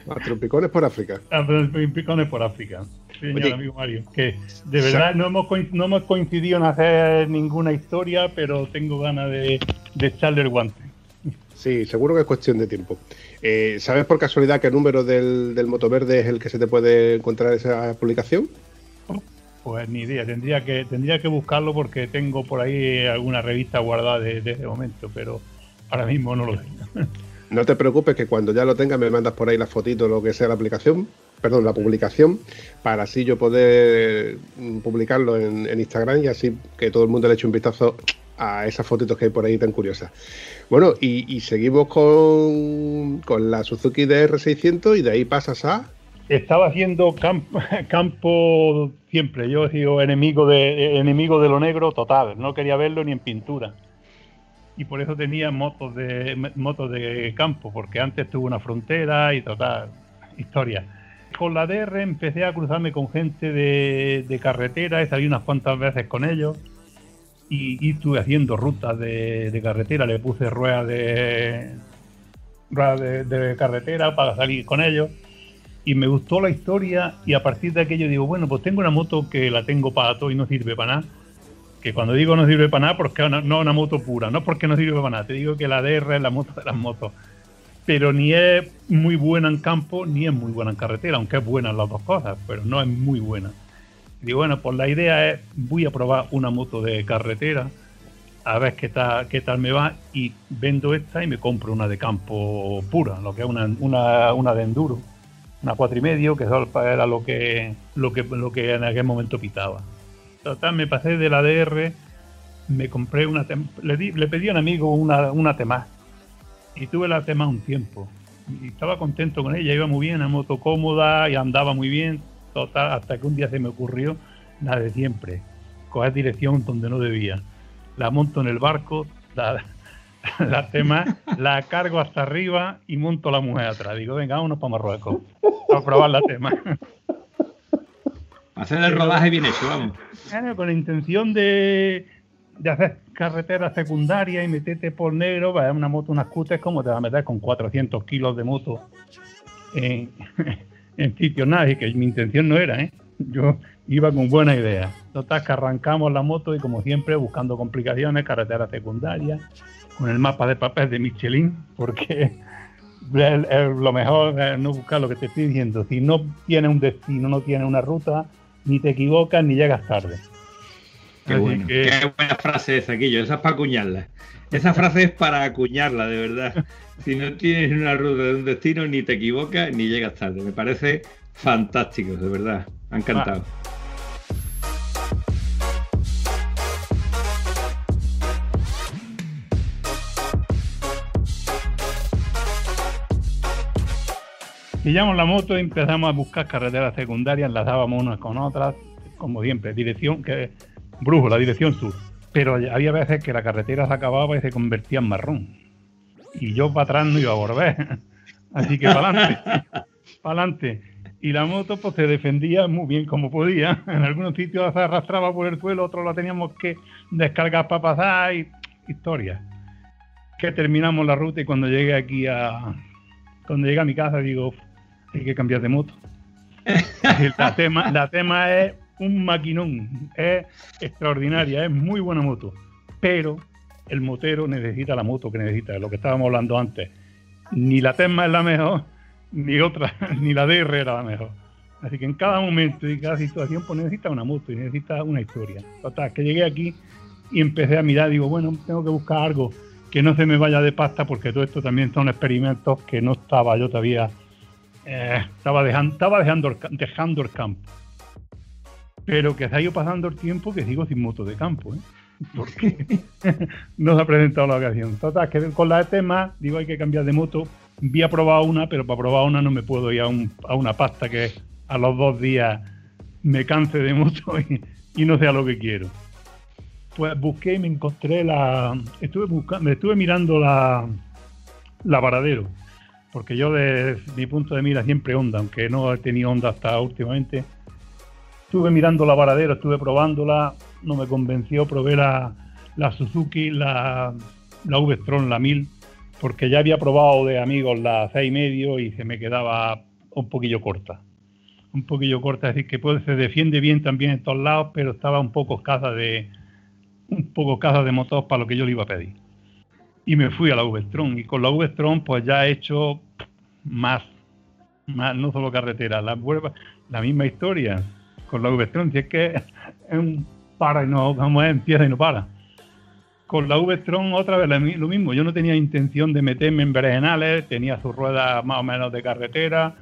S1: A trompicones por África.
S3: a trompiscones por África señor
S1: Oye,
S3: amigo Mario que de verdad no hemos, no hemos coincidido en hacer ninguna historia pero tengo ganas de, de echarle el guante
S1: Sí, seguro que es cuestión de tiempo. Eh, ¿Sabes por casualidad qué número del, del Moto Verde es el que se te puede encontrar esa publicación?
S3: Pues ni idea, tendría que tendría que buscarlo porque tengo por ahí alguna revista guardada de- desde ese momento, pero ahora mismo no lo sé. [laughs]
S1: No te preocupes que cuando ya lo tengas me mandas por ahí las fotitos, lo que sea la aplicación, perdón, la publicación, para así yo poder mm, publicarlo en, Instagram y así que todo el mundo le eche un vistazo a esas fotitos que hay por ahí tan curiosas. Bueno, y, seguimos con, con la Suzuki DR600 y de ahí pasas a...
S3: Estaba haciendo [laughs] campo, siempre, yo he sido enemigo de enemigo de lo negro total, no quería verlo ni en pintura. Y por eso tenía motos de motos de campo, porque antes tuve una frontera y total historia. Con la DR empecé a cruzarme con gente de, de carretera, he salido unas cuantas veces con ellos y, y estuve haciendo rutas de, de carretera, le puse ruedas de, ruedas de, de carretera para salir con ellos y me gustó la historia y a partir de aquello digo, bueno, pues tengo una moto que la tengo para todo y no sirve para nada. Que cuando digo no sirve para nada, porque no no una moto pura, no porque no sirve para nada, te digo que la DR es la moto de las motos. Pero ni es muy buena en campo, ni es muy buena en carretera, aunque es buena en las dos cosas, pero no es muy buena. Digo, bueno, pues la idea es, voy a probar una moto de carretera, a ver qué tal, qué tal me va, y vendo esta y me compro una de campo pura, lo que es una, una, una de enduro, una cuatro y medio, que era lo que, lo que, lo que en aquel momento pitaba. Total, me pasé de la DR, me compré una le, le pedí a un amigo una, una Temá y tuve la Temá un tiempo y estaba contento con ella, iba muy bien, la moto cómoda y andaba muy bien, total, hasta que un día se me ocurrió la de siempre, coger dirección donde no debía. La monto en el barco, la, [laughs] la Temá, la cargo hasta arriba y monto la mujer atrás. Digo, venga, vámonos para Marruecos a probar la Temá. [laughs]
S2: Hacer el rodaje bien hecho, vamos.
S3: Claro, con la intención de, de hacer carretera secundaria y meterte por negro, vaya una moto, una scooter, como te va a meter con 400 kilos de moto en, [laughs] en sitios nada, y que mi intención no era, ¿eh? Yo iba con buena idea. Total, que arrancamos la moto y como siempre buscando complicaciones, carretera secundaria, con el mapa de papel de Michelin, porque [laughs] el- lo mejor es no buscar lo que te estoy diciendo. Si no tiene un destino, no tiene una ruta, ni te equivocas ni llegas tarde.
S2: Qué bueno.
S3: que-
S2: Qué buena frase esa, Quillo. Esa es para acuñarla. Esa frase es para acuñarla, de verdad. Si no tienes una ruta de un destino, ni te equivocas ni llegas tarde. Me parece fantástico, de verdad. Me ha encantado.
S3: Pillamos la moto y empezamos a buscar carreteras secundarias, enlazábamos unas con otras, como siempre, dirección que brújula, dirección sur. Pero había veces que la carretera se acababa y se convertía en marrón. Y yo para atrás no iba a volver. [laughs] Así que para adelante, [laughs] para adelante. Y la moto pues se defendía muy bien como podía. [laughs] En algunos sitios se arrastraba por el suelo, otros la teníamos que descargar para pasar y historia. Que terminamos la ruta y cuando llegué aquí a, cuando llegué a mi casa digo, hay que cambiar de moto. la, tema, la tema es un maquinón, es extraordinaria, es muy buena moto, pero el motero necesita la moto que necesita, es lo que estábamos hablando antes. Ni la Tesma es la mejor, ni otra, [laughs] ni la DR era la mejor. Así que en cada momento y cada situación pues necesita una moto y necesita una historia. Total, que llegué aquí y empecé a mirar, digo, bueno, tengo que buscar algo que no se me vaya de pasta porque todo esto también son experimentos que no estaba yo todavía eh, estaba dejando estaba dejando el, dejando el campo pero que se ha ido pasando el tiempo que sigo sin moto de campo ¿eh? porque [laughs] no se ha presentado la ocasión total que con la tema digo hay que cambiar de moto vi a probar una pero para probar una no me puedo ir a, un- a una pasta que a los dos días me canse de moto y, no sea lo que quiero pues busqué y me encontré la. Estuve buscando, estuve mirando la. La Varadero. Porque yo, desde mi punto de mira, siempre Honda, aunque no he tenido Honda hasta últimamente. Estuve mirando la Varadero, estuve probándola, no me convenció. Probé la, Suzuki, la, la V-Strom, la 1000, porque ya había probado de amigos la 6,5 y se me quedaba un poquillo corta. Un poquillo corta, es decir, que puede, se defiende bien también en todos lados, pero estaba un poco escasa de, un poco escasa de motor para lo que yo le iba a pedir. Y me fui a la V-Strom. Y con la V-Strom pues ya he hecho más, más no solo carretera, la, la misma historia con la V-Strom. Si es que es un para y no, como es, empieza y no para. Con la V-Strom otra vez lo mismo. Yo no tenía intención de meterme en berenjenales, tenía sus ruedas más o menos de carretera.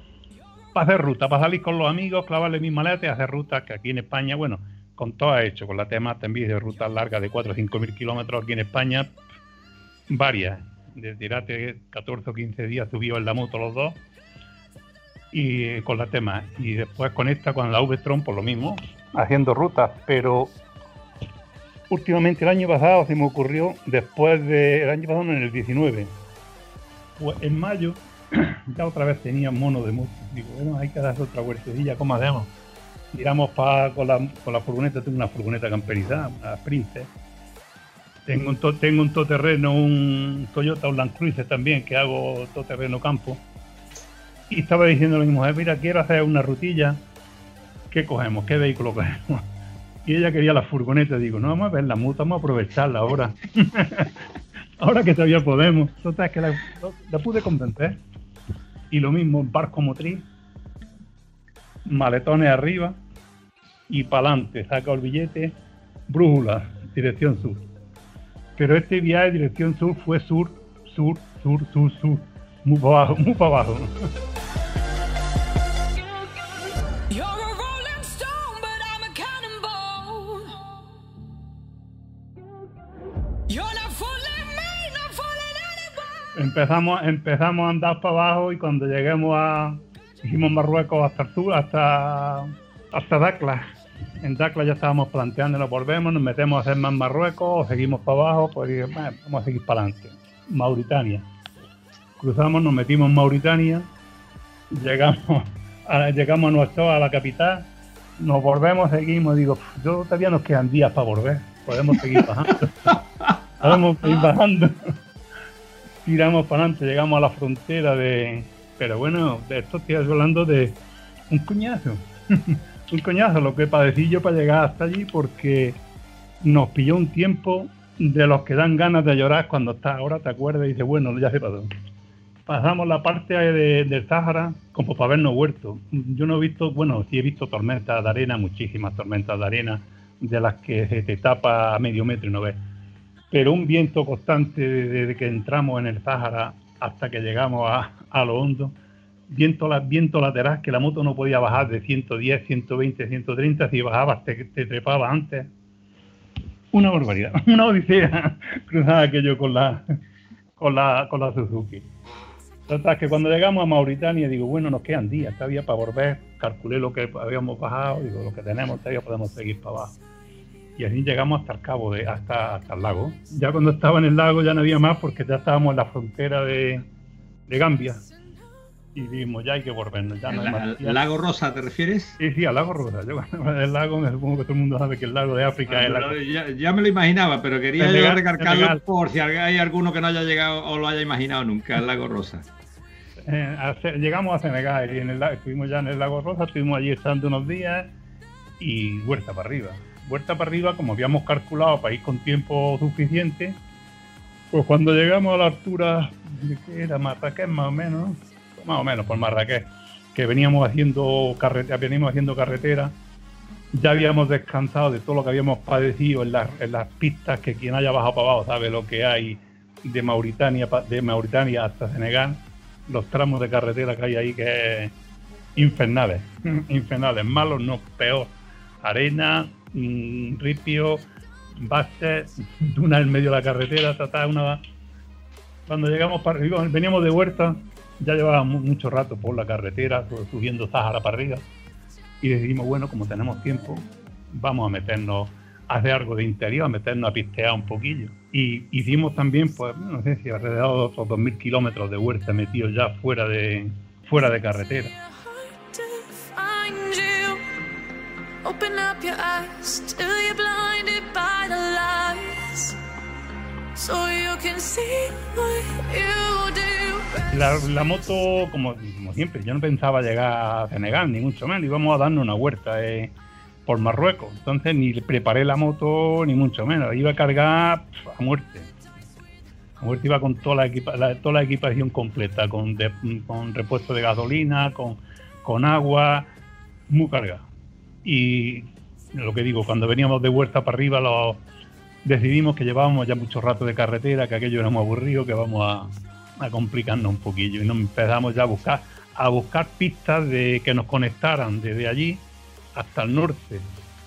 S3: Para hacer ruta, para salir con los amigos, clavarle mis maletas y hacer rutas que aquí en España, bueno, con todo he hecho, con la tema también de rutas largas de 4 o 5 mil kilómetros aquí en España, varias. De tirate 14 o 15 días subió en la moto los dos y eh, con la tema. Y después con esta, con la V-Tron, por lo mismo, haciendo rutas, pero últimamente el año pasado se me ocurrió, después del año pasado, no, en el 19, pues en mayo [clears throat] ya otra vez tenía mono de moto. Digo, bueno, hay que dar otra vueltecilla, ¿cómo hacemos? Tiramos pa, con, la, con la furgoneta, tengo una furgoneta camperizada, una Princess. Tengo un, to- tengo un todoterreno, un Toyota, Land Cruiser también, que hago todoterreno campo. Y estaba diciendo a mi mujer, mira, quiero hacer una rutilla. ¿Qué cogemos? ¿Qué vehículo cogemos? [laughs] Y ella quería la furgoneta. Digo, no, vamos a ver la moto, vamos a aprovecharla ahora. [laughs] ahora que todavía podemos. Total, que la pude convencer. Y lo mismo, barco motriz, maletones arriba y para adelante, saca el billete, brújula, dirección sur pero este viaje de dirección sur fue sur, sur, sur, sur, sur, muy para abajo, muy para abajo. empezamos, empezamos a andar para abajo y cuando lleguemos a hicimos Marruecos hasta el sur, hasta hasta Dakla. En Dakla ya estábamos planteando, nos volvemos, nos metemos a hacer más Marruecos, o seguimos para abajo, pues dije, "Bueno, vamos a seguir para adelante. Mauritania. Cruzamos, nos metimos en Mauritania, llegamos a, llegamos a nuestro, a la capital, nos volvemos, seguimos, digo, "Pf, yo todavía nos quedan días para volver, podemos seguir bajando. [laughs] podemos seguir bajando. Tiramos para adelante, llegamos a la frontera de... Pero bueno, de esto estoy hablando de un cuñazo. Un coñazo lo que padecí yo para llegar hasta allí porque nos pilló un tiempo de los que dan ganas de llorar cuando estás ahora, te acuerdas y dices, bueno, ya se pasó. Pasamos la parte de- del Sáhara como para vernos huerto. Yo no he visto, bueno, sí he visto tormentas de arena, muchísimas tormentas de arena, de las que se te tapa a medio metro y no ves. Pero un viento constante desde que entramos en el Sáhara hasta que llegamos a, a lo hondo, viento, viento lateral que la moto no podía bajar de 110, 120, 130, si bajabas te, te trepaba antes. Una barbaridad, [laughs] una odisea [laughs] cruzada aquello con la, con la, con la Suzuki. Total, que cuando llegamos a Mauritania, digo, bueno, nos quedan días, todavía para volver, calculé lo que habíamos bajado, digo, lo que tenemos, todavía podemos seguir para abajo. Y así llegamos hasta el cabo, de, hasta, hasta el lago. Ya cuando estaba en el lago ya no había más porque ya estábamos en la frontera de, de Gambia. Y dijimos, ya hay que volvernos, ya no hay
S2: ¿El,
S3: más.
S2: el lago Rosa te refieres?
S3: Sí, sí, al lago Rosa. Yo cuando [laughs] el lago, me supongo que todo el mundo sabe que el lago de África es la
S2: Ah, ya, ya me lo imaginaba, pero quería yo
S3: Senegal,
S2: recargarlo
S3: Senegal.
S2: por si hay alguno que no haya llegado o lo haya imaginado nunca, el lago Rosa. [laughs]
S3: Eh, a llegamos a Senegal y en el, estuvimos ya en el lago Rosa, estuvimos allí estando unos días y vuelta para arriba. Vuelta para arriba, como habíamos calculado para ir con tiempo suficiente, pues cuando llegamos a la altura de que era Marrakech más o menos, más o menos por Marrakech, que veníamos haciendo carretera, veníamos haciendo carretera, ya habíamos descansado de todo lo que habíamos padecido en las, en las pistas que quien haya bajado para abajo sabe lo que hay de Mauritania de Mauritania hasta Senegal. Los tramos de carretera que hay ahí que es infernales, [laughs] infernales, malos no, peor. Arena, mm, ripio, bases, [laughs] duna en medio de la carretera, tata, una... Cuando llegamos para veníamos de vuelta, ya llevábamos mucho rato por la carretera, su- subiendo Sahara para arriba, y decidimos, bueno, como tenemos tiempo, vamos a meternos a hacer algo de interior, a meternos a pistear un poquillo. Y hicimos también, pues, no sé si alrededor de otros 2.000 kilómetros de huerta metidos ya fuera de, fuera de carretera.
S6: Open up your eyes till you're blinded by the lies. So you can see what you do.
S3: La, moto, como, siempre, yo no pensaba llegar a Senegal, ni mucho menos, íbamos a darnos una huerta eh, por Marruecos. Entonces ni preparé la moto, ni mucho menos, iba a cargar a muerte. A muerte iba con toda la, equipa- la- toda la equipación completa, con, con repuesto de gasolina, con, con agua, muy cargada. Y lo que digo, cuando veníamos de vuelta para arriba, lo, decidimos que llevábamos ya mucho rato de carretera, que aquello era muy aburrido, que vamos a, a complicarnos un poquillo. Y nos empezamos ya a buscar, a buscar pistas de que nos conectaran desde allí hasta el norte.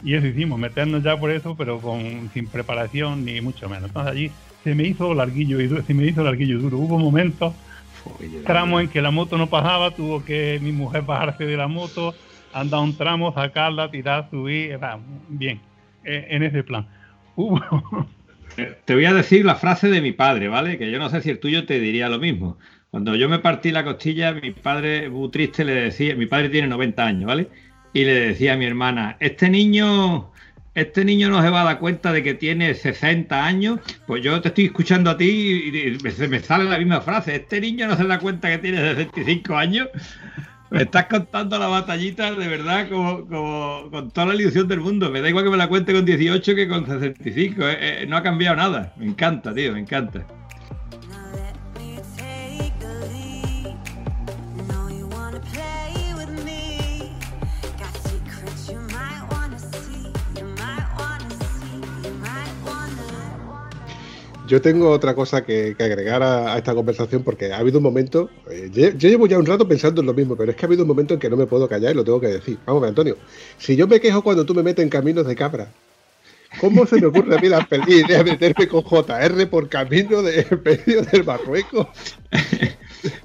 S3: Y eso hicimos, meternos ya por eso, pero con, sin preparación ni mucho menos. Entonces allí se me hizo larguillo y duro, se me hizo larguillo y duro. Hubo momentos, tramos en que la moto no pasaba, tuvo que mi mujer bajarse de la moto, andar un tramo, sacarla, tirar, subir, era bien, eh, en ese plan. Hubo,
S2: Te voy a decir la frase de mi padre, ¿vale? Que yo no sé si el tuyo te diría lo mismo. Cuando yo me partí la costilla, mi padre, muy triste, le decía, mi padre tiene 90 años, ¿vale? Y le decía a mi hermana, este niño, este niño no se va a dar cuenta de que tiene 60 años. Pues yo te estoy escuchando a ti y me, me sale la misma frase, este niño no se da cuenta que tiene 65 años. Me estás contando la batallita de verdad como, como con toda la ilusión del mundo. Me da igual que me la cuente con 18 que con 65. eh, eh, no ha cambiado nada. Me encanta, tío, me encanta.
S1: Yo tengo otra cosa que, que agregar a, a esta conversación porque ha habido un momento, eh, yo, yo llevo ya un rato pensando en lo mismo, pero es que ha habido un momento en que no me puedo callar y lo tengo que decir. Vamos, Antonio, si yo me quejo cuando tú me metes en caminos de cabra, ¿Cómo se me ocurre a mí la [laughs] idea de meterme con JR por camino de medio del Marruecos?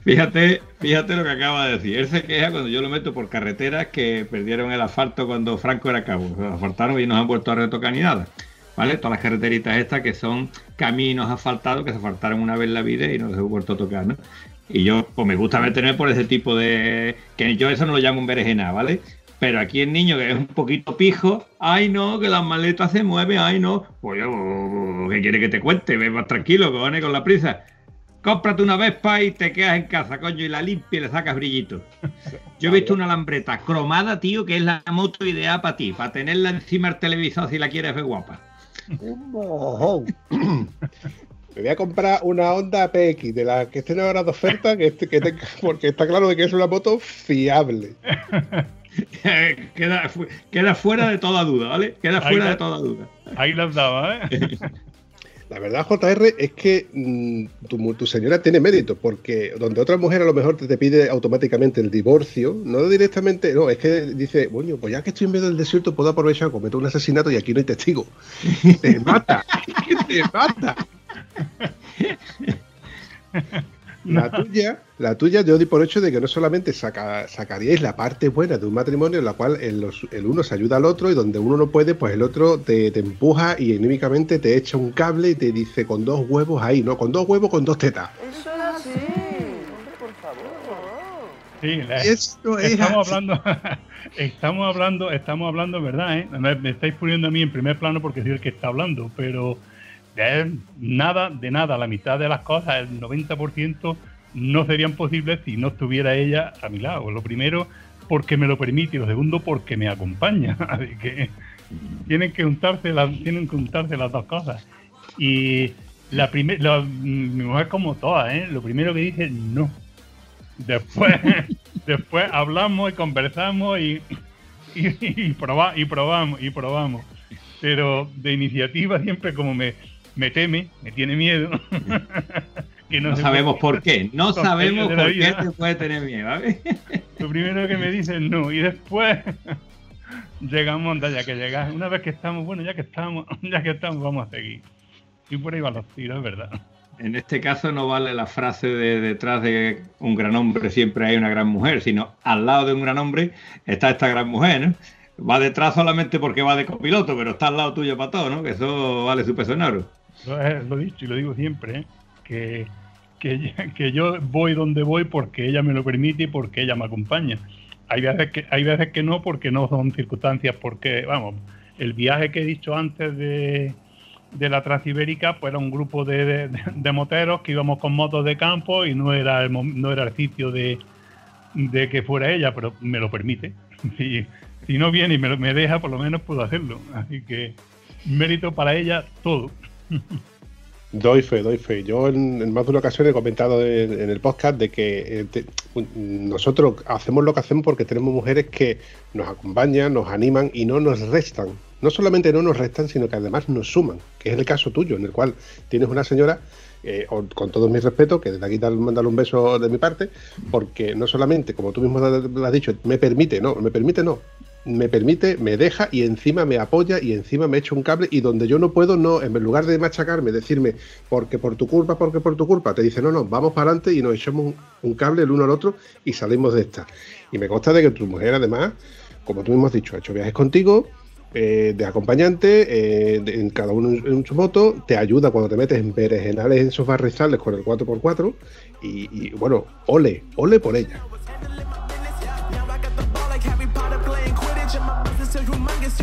S2: Fíjate, fíjate lo que acaba de decir. Él se queja cuando yo lo meto por carreteras que perdieron el asfalto cuando Franco era cabo. Lo asfaltaron y no han vuelto a retocar ni nada. ¿Vale? Todas las carreteritas estas que son caminos asfaltados que se asfaltaron una vez en la vida y no se han vuelto a tocar, ¿no? Y yo, pues me gusta meterme por ese tipo de. que yo eso no lo llamo un berenjena, ¿vale? Pero aquí el niño que es un poquito pijo, ay no, que las maletas se mueven, ay no. Pues yo, ¿qué quiere que te cuente? Ve más tranquilo, cojones, con la prisa. Cómprate una Vespa y te quedas en casa, coño, y la limpia y le sacas brillito. Yo he visto una lambreta cromada, tío, que es la moto ideal para ti, para tenerla encima del televisor si la quieres ver guapa.
S1: Un mojón. Me voy a comprar una Honda PX de la que estén ahora de oferta, que, este- que tenga- porque está claro de que es una moto fiable. [laughs]
S2: queda, fu- queda fuera de toda duda, ¿vale? Queda fuera de toda duda.
S3: Ahí las daba, ¿eh? [laughs]
S1: La verdad, JR, es que mm, tu, señora tiene mérito, porque donde otra mujer a lo mejor te, te pide automáticamente el divorcio, no directamente, no, es que dice, bueno, pues ya que estoy en medio del desierto, puedo aprovechar, cometer un asesinato y aquí no hay testigo. [laughs] Te mata, [laughs] te mata. [laughs] La tuya, la tuya yo di por hecho de que no solamente saca- sacaríais la parte buena de un matrimonio en la cual el, los- el uno se ayuda al otro y donde uno no puede, pues el otro te, te empuja y anímicamente te echa un cable y te dice con dos huevos ahí, ¿no? Con dos huevos, con dos tetas.
S4: Eso es así. Hombre, por favor.
S3: Sí, la-
S1: Esto es
S3: estamos
S1: así.
S3: hablando, [laughs] estamos hablando, estamos hablando, ¿verdad? eh? Me, me estáis poniendo a mí en primer plano porque soy el que está hablando, pero de nada, de nada, la mitad de las cosas, el 90% no serían posibles si no estuviera ella a mi lado. Lo primero, porque me lo permite, y lo segundo, porque me acompaña. [laughs] Así que tienen que juntarse las, tienen que juntarse las dos cosas. Y la primera, mi mujer como todas, ¿eh? Lo primero que dice, no. Después, [laughs] después hablamos y conversamos y, y, y, proba- y probamos y probamos. Pero de iniciativa siempre como me, me teme, me tiene miedo. [laughs] que
S2: No sabemos
S3: puede-
S2: por qué. No sabemos por qué te puede tener miedo. [laughs]
S3: Lo primero que me dicen no y después [laughs] llegamos, anda, ya que llegas, una vez que estamos, bueno, ya que estamos, ya que estamos, vamos a seguir. Y por ahí van los tiros, es verdad.
S2: En este caso no vale la frase de detrás de un gran hombre siempre hay una gran mujer, sino al lado de un gran hombre está esta gran mujer, ¿no? Va detrás solamente porque va de copiloto, pero está al lado tuyo para todo, ¿no? Que eso vale su peso en oro.
S3: Lo he, lo he dicho y lo digo siempre, ¿eh? que, que, [laughs] que yo voy donde voy porque ella me lo permite y porque ella me acompaña. Hay veces que, hay veces que no porque no son circunstancias, porque, vamos, el viaje que he dicho antes de, de la Transibérica, pues era un grupo de, de- moteros que íbamos con motos de campo y no era el, no era el sitio de, de que fuera ella, pero me lo permite. [laughs] Si, si no viene y me, me deja, por lo menos puedo hacerlo. Así que mérito para ella todo. [laughs]
S1: Doy fe, doy fe. Yo en, más de una ocasión he comentado en, el podcast de que eh, nosotros hacemos lo que hacemos porque tenemos mujeres que nos acompañan, nos animan y no nos restan. No solamente no nos restan, sino que además nos suman, que es el caso tuyo, en el cual tienes una señora, eh, con todo mi respeto, que desde aquí mandarle un beso de mi parte, porque no solamente, como tú mismo lo has dicho, me permite, no, me permite no, me permite, me deja y encima me apoya y encima me echa un cable y donde yo no puedo, no, en lugar de machacarme, decirme, porque por tu culpa, porque por tu culpa, te dice, no, no, vamos para adelante y nos echamos un, cable el uno al otro y salimos de esta. Y me consta de que tu mujer además, como tú mismo has dicho, ha hecho viajes contigo, eh, de acompañante, eh, en cada uno en, en su moto, te ayuda cuando te metes en berenjenales en esos barrizales con el 4x4 y, y, bueno, ole, ole por ella.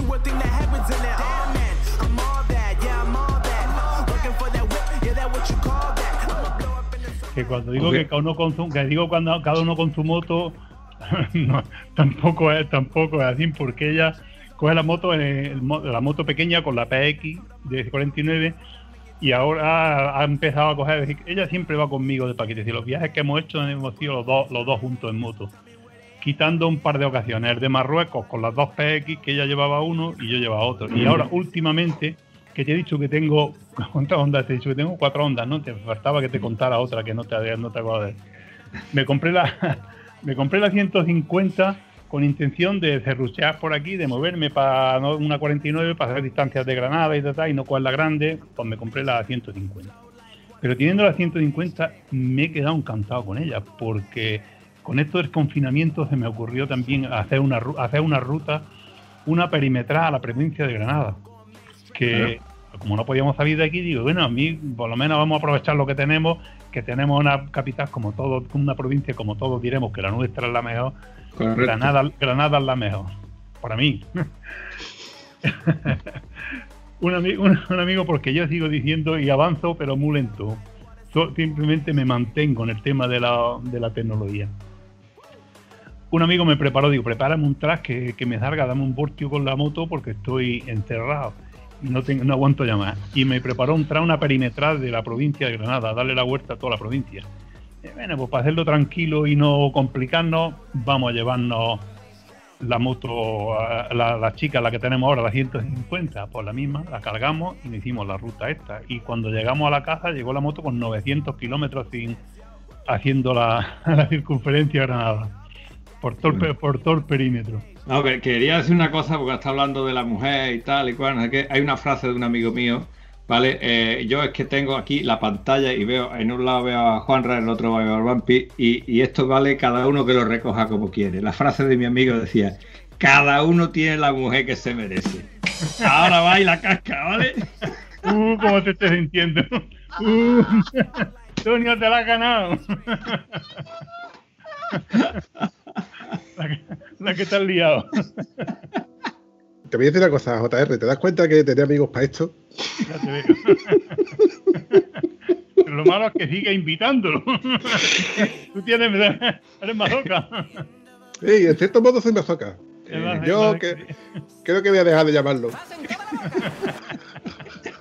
S7: You would think that happens in it. Damn man, I'm all that, yeah, I'm all that. Looking for that whip, yeah, that what you call that.
S3: Que cuando digo
S2: Ok.
S3: que cada uno con su, que digo cuando cada uno con su moto [laughs] no, tampoco es tampoco es así porque ella coge la moto eh, el la moto pequeña con la PX de 49 y ahora ha empezado a coger ella siempre va conmigo de paquetes y los viajes que hemos hecho hemos sido los dos los dos juntos en moto quitando un par de ocasiones. El de Marruecos con las dos PX que ella llevaba uno y yo llevaba otro. Y ahora últimamente que te he dicho que tengo [laughs] ¿cuántas ondas te he dicho que tengo cuatro ondas no te faltaba que te contara otra que no te no te acuerdas me compré la [laughs] me compré la 150 con intención de cerruchear por aquí, de moverme para no, una 49, para hacer distancias de Granada y tal, y no cual la grande, pues me compré la 150. Pero teniendo la 150 me he quedado encantado con ella, porque con esto del confinamiento se me ocurrió también hacer una, hacer una ruta, una perimetral a la provincia de Granada. Que como no podíamos salir de aquí, digo, bueno, a mí por lo menos vamos a aprovechar lo que tenemos, que tenemos una capital como todos, una provincia como todos diremos que la nuestra es la mejor,
S2: Correcto.
S3: Granada, Granada es la mejor, para mí. [laughs] un, ami- un- un amigo, porque yo sigo diciendo y avanzo, pero muy lento. So- simplemente me mantengo en el tema de la, de la tecnología. Un amigo me preparó, digo, prepárame un track que, me salga, dame un voltio con la moto porque estoy encerrado y no, tengo, no aguanto ya más. Y me preparó un track, una perimetral de la provincia de Granada, darle la vuelta a toda la provincia. Bueno, pues para hacerlo tranquilo y no complicarnos, vamos a llevarnos la moto, la, chica, la que tenemos ahora, la 150, pues la misma, la cargamos y nos hicimos la ruta esta. Y cuando llegamos a la casa, llegó la moto con 900 kilómetros sin haciendo la, [laughs] la circunferencia de Granada. Por todo, el, pe- por todo el perímetro.
S2: No, que- quería decir una cosa porque está hablando de la mujer y tal y cual. no sé qué. Hay una frase de un amigo mío, ¿vale? Eh, yo es que tengo aquí la pantalla y veo, en un lado veo a Juanra, en el otro veo a Vampi y, y esto vale cada uno que lo recoja como quiere. La frase de mi amigo decía, cada uno tiene la mujer que se merece. Ahora va y la casca, ¿vale? [laughs]
S3: Uh, cómo te estés sintiendo. [laughs] Uh, Antonio, te la has ganado. [laughs] La que, la que te has liado. [laughs]
S1: Te voy a decir una cosa, JR, ¿te das cuenta que tenía amigos para esto?
S3: Ya te veo. Pero lo malo es que sigue invitándolo. Tú tienes, eres mazoca.
S1: Sí, en cierto modo soy mazoca.
S3: Más-
S1: Yo que, creo que voy a dejar de llamarlo.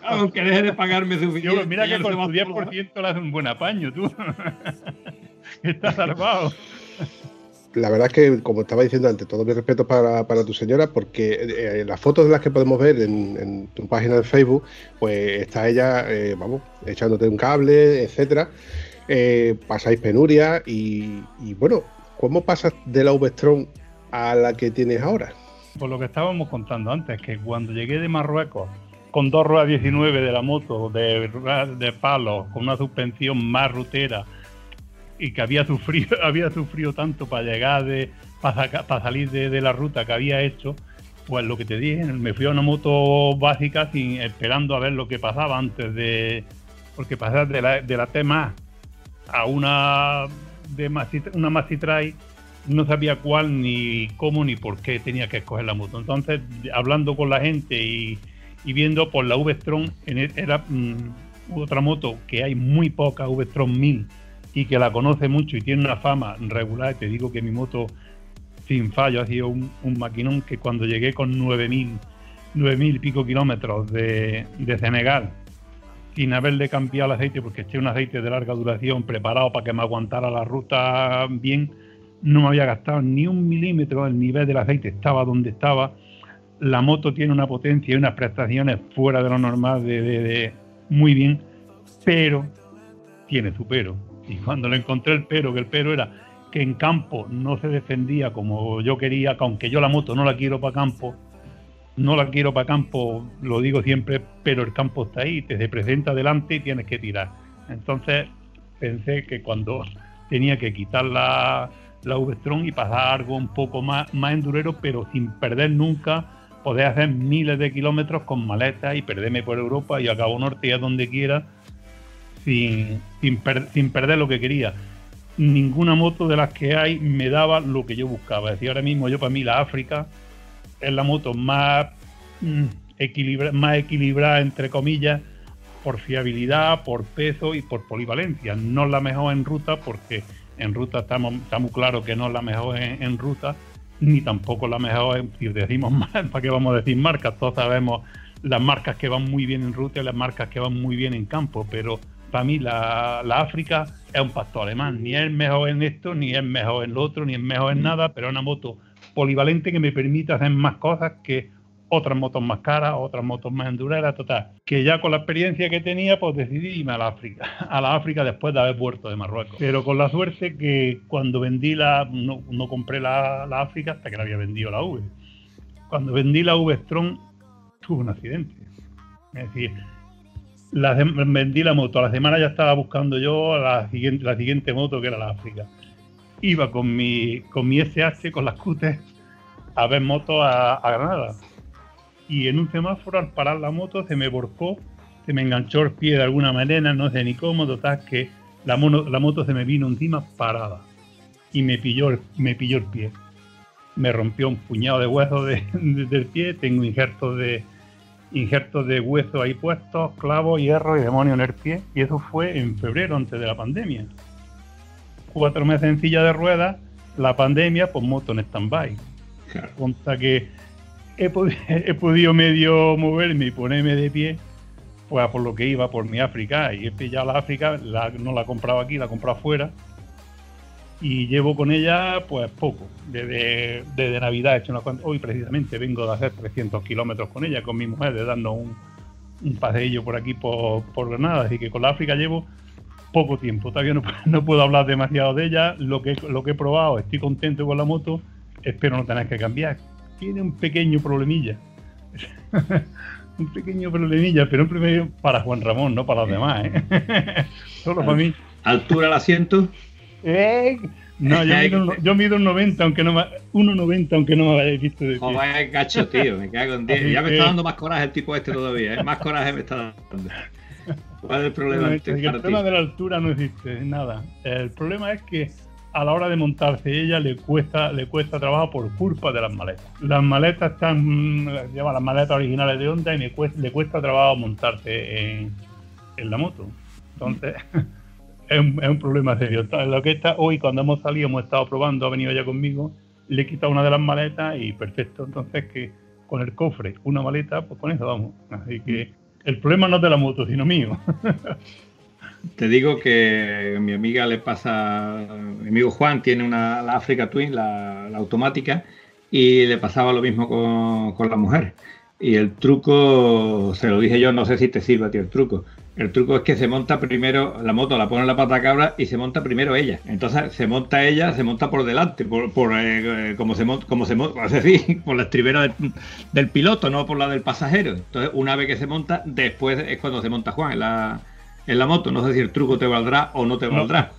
S2: Aunque deje de pagarme suficiente.
S3: Yo, mira que con tu
S2: a
S3: 10% le haces un buen apaño, tú. [laughs] Estás salvado.
S1: La verdad es que, como estaba diciendo antes, todo mi respeto para, para tu señora, porque eh, las fotos de las que podemos ver en, tu página de Facebook, pues está ella, eh, vamos, echándote un cable, etcétera. Eh, pasáis penuria y, bueno, ¿cómo pasas de la V-Strom a la que tienes ahora?
S3: Por lo que estábamos contando antes, que cuando llegué de Marruecos con dos ruedas 19 de la moto, de, de palos, con una suspensión más rutera, y que había sufrido, [laughs] había sufrido tanto para llegar de, para, para salir de, de la ruta que había hecho, pues lo que te dije, me fui a una moto básica sin esperando a ver lo que pasaba antes de. Porque pasar de la, de la T más a una de Maxi- una Maxi Trail no sabía cuál ni cómo ni por qué tenía que escoger la moto. Entonces, hablando con la gente y, y viendo por la V-Strom, e- era mm, otra moto que hay muy poca, V-Strom 1000, y que la conoce mucho y tiene una fama regular. Te digo que mi moto, sin fallo, ha sido un, un maquinón que cuando llegué con 9000, 9000 y pico kilómetros de, de Senegal, sin haberle cambiado el aceite, porque eché un aceite de larga duración preparado para que me aguantara la ruta bien, no me había gastado ni un milímetro, el nivel del aceite estaba donde estaba. La moto tiene una potencia y unas prestaciones fuera de lo normal, de, de- de- muy bien, pero tiene su pero. Y cuando le encontré el pero, que el pero era que en campo no se defendía como yo quería, que aunque yo la moto no la quiero para campo, no la quiero para campo, lo digo siempre, pero el campo está ahí, te se presenta delante y tienes que tirar. Entonces pensé que cuando tenía que quitar la, la V-Strom y pasar algo un poco más, más endurero, pero sin perder nunca, poder hacer miles de kilómetros con maletas y perderme por Europa y a Cabo Norte y a donde quiera, sin, sin, per- sin perder lo que quería. Ninguna moto de las que hay me daba lo que yo buscaba. Es decir, ahora mismo yo para mí la África es la moto más, mm, equilibra- más equilibrada, entre comillas, por fiabilidad, por peso y por polivalencia. No es la mejor en ruta, porque en ruta estamos, está muy claro que no es la mejor en, ruta, ni tampoco la mejor en, si decimos [laughs] mal, ¿para qué vamos a decir marcas? Todos sabemos las marcas que van muy bien en ruta y las marcas que van muy bien en campo, pero para mí la, la África es un pastor alemán, ni es mejor en esto, ni es mejor en lo otro, ni es mejor en nada, pero es una moto polivalente que me permite hacer más cosas que otras motos más caras, otras motos más endureras, total. Que ya con la experiencia que tenía, pues decidí irme a la África, [laughs] a la África después de haber vuelto de Marruecos. Pero con la suerte que cuando vendí la, no, no compré la, la África hasta que la había vendido la V. Cuando vendí la V-Strom, tuve un accidente. Es decir, la, sem- vendí la moto, a la semana ya estaba buscando yo la siguiente, moto que era la África. Iba con mi, con mi SH, con las scooter, a ver motos a, Granada. Y en un semáforo, al parar la moto, se me borcó, se me enganchó el pie de alguna manera, no sé ni cómo, total, que la, mono- la moto se me vino encima parada. Y me pilló, el- me pilló el pie. Me rompió un puñado de huesos de- [laughs] de- del pie, tengo injertos de, injertos de hueso ahí puestos, clavos, hierro y demonio en el pie. Y eso fue en febrero, antes de la pandemia. Cuatro meses en silla de ruedas, la pandemia, pues moto en stand-by.
S2: Claro.
S3: Conta que he, podi- [laughs] he podido medio moverme y ponerme de pie, pues por lo que iba por mi África. Y he pillado la África, la- no la he comprado aquí, la he comprado afuera. Y llevo con ella, pues poco. Desde, desde Navidad he hecho una cuanta- Hoy precisamente vengo de hacer 300 kilómetros con ella, con mi mujer, de darnos un, un paseillo por aquí, por, por Granada. Así que con la África llevo poco tiempo. Todavía no, [laughs] no puedo hablar demasiado de ella. Lo que, lo que he probado, estoy contento con la moto. Espero no tener que cambiar. Tiene un pequeño problemilla. [laughs] un pequeño problemilla, pero un problemilla para Juan Ramón, no para los demás. ¿eh? [laughs] Solo para mí.
S2: Altura al asiento.
S3: Eh, No, yo mido, un- yo mido un 90, aunque no me, 1,90, aunque no me hayáis visto de pie.
S2: Joder, gacho, tío, me cago en 10.
S3: Así
S2: Ya me
S3: que-
S2: está dando más coraje el tipo este todavía, ¿eh? Más coraje me está dando. ¿Cuál es el problema?
S3: Bueno,
S2: este
S3: el
S2: para ti?
S3: problema de la altura no existe, nada. El problema es que a la hora de montarse ella le cuesta, le cuesta trabajo por culpa de las maletas. Las maletas están, mm, lleva las maletas originales de Honda y le cuesta, le cuesta trabajo montarse en, en la moto. Entonces, [laughs] es un, es un problema serio. Lo que está hoy, cuando hemos salido, hemos estado probando, ha venido ella conmigo, le he quitado una de las maletas y perfecto. Entonces, que con el cofre, una maleta, pues con eso vamos. Así que el problema no es de la moto, sino mío. [laughs]
S2: Te digo que mi amiga le pasa, mi amigo Juan tiene una la Africa Twin, la, la automática, y le pasaba lo mismo con, con la mujer. Y el truco, se lo dije yo, no sé si te sirve a ti el truco. El truco es que se monta primero, la moto la pone en la pata cabra y se monta primero ella. Entonces se monta ella, se monta por delante, por, por eh, eh, como se monta, como se monta, es [laughs] decir, por la estribera del, del piloto, no por la del pasajero. Entonces, una vez que se monta, después es cuando se monta Juan en la, en la moto. No sé si el truco te valdrá o no te valdrá.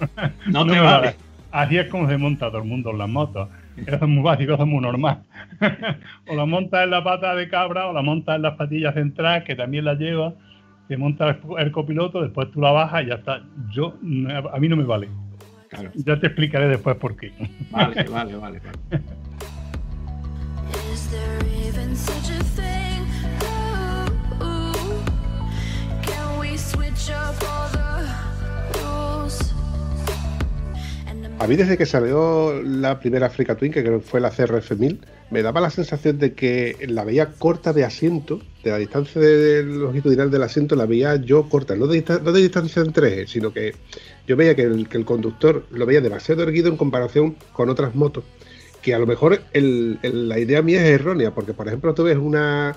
S2: No, [laughs]
S3: No
S2: te vale.
S3: Así es como se monta todo el mundo en las motos. Eso es muy básico, eso es muy normal. [laughs] o la montas en la pata de cabra o la montas en las patillas centrales, que también la lleva. Se monta el, el copiloto, después tú la bajas y ya está. Yo, a mí no me vale.
S2: Claro.
S3: Ya te explicaré después por qué.
S2: Vale, vale, vale. vale.
S6: A
S1: mí desde que salió la primera Africa Twin, que fue la CRF1000, me daba la sensación de que la veía corta de asiento, de la distancia de longitudinal del asiento la veía yo corta, no de, distancia entre ejes, sino que yo veía que el, conductor lo veía demasiado erguido en comparación con otras motos, que a lo mejor la idea mía es errónea, porque por ejemplo tú ves una,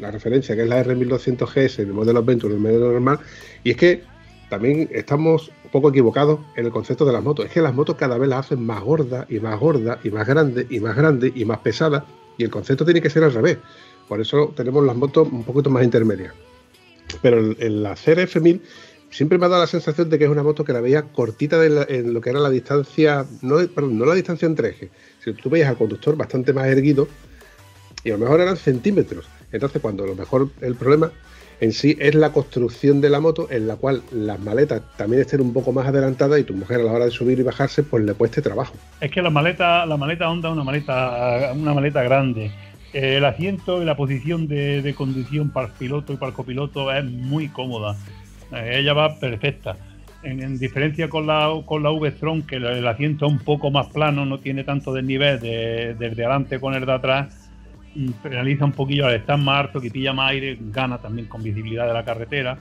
S1: la referencia que es la R1200GS, el modelo Adventure, el modelo normal, y es que también estamos poco equivocados en el concepto de las motos. Es que las motos cada vez las hacen más gordas y más gordas y más grandes y más grandes y más pesadas y el concepto tiene que ser al revés. Por eso tenemos las motos un poquito más intermedias. Pero en, la CRF1000 siempre me ha dado la sensación de que es una moto que la veía cortita de en lo que era la distancia, no, no la distancia entre ejes. Si tú veías al conductor bastante más erguido y a lo mejor eran centímetros. Entonces cuando a lo mejor el problema en sí es la construcción de la moto en la cual las maletas también estén un poco más adelantadas y tu mujer a la hora de subir y bajarse pues le cueste trabajo.
S3: Es que la maleta, la maleta Honda es una maleta, una maleta grande. Eh, El asiento y la posición de, de conducción para el piloto y para el copiloto es muy cómoda. Eh, ella va perfecta. En, en diferencia con la, con la V-Strom, que el, asiento es un poco más plano, no tiene tanto desnivel de, del de adelante con el de atrás, penaliza un poquillo al estar más alto, que pilla más aire, gana también con visibilidad de la carretera.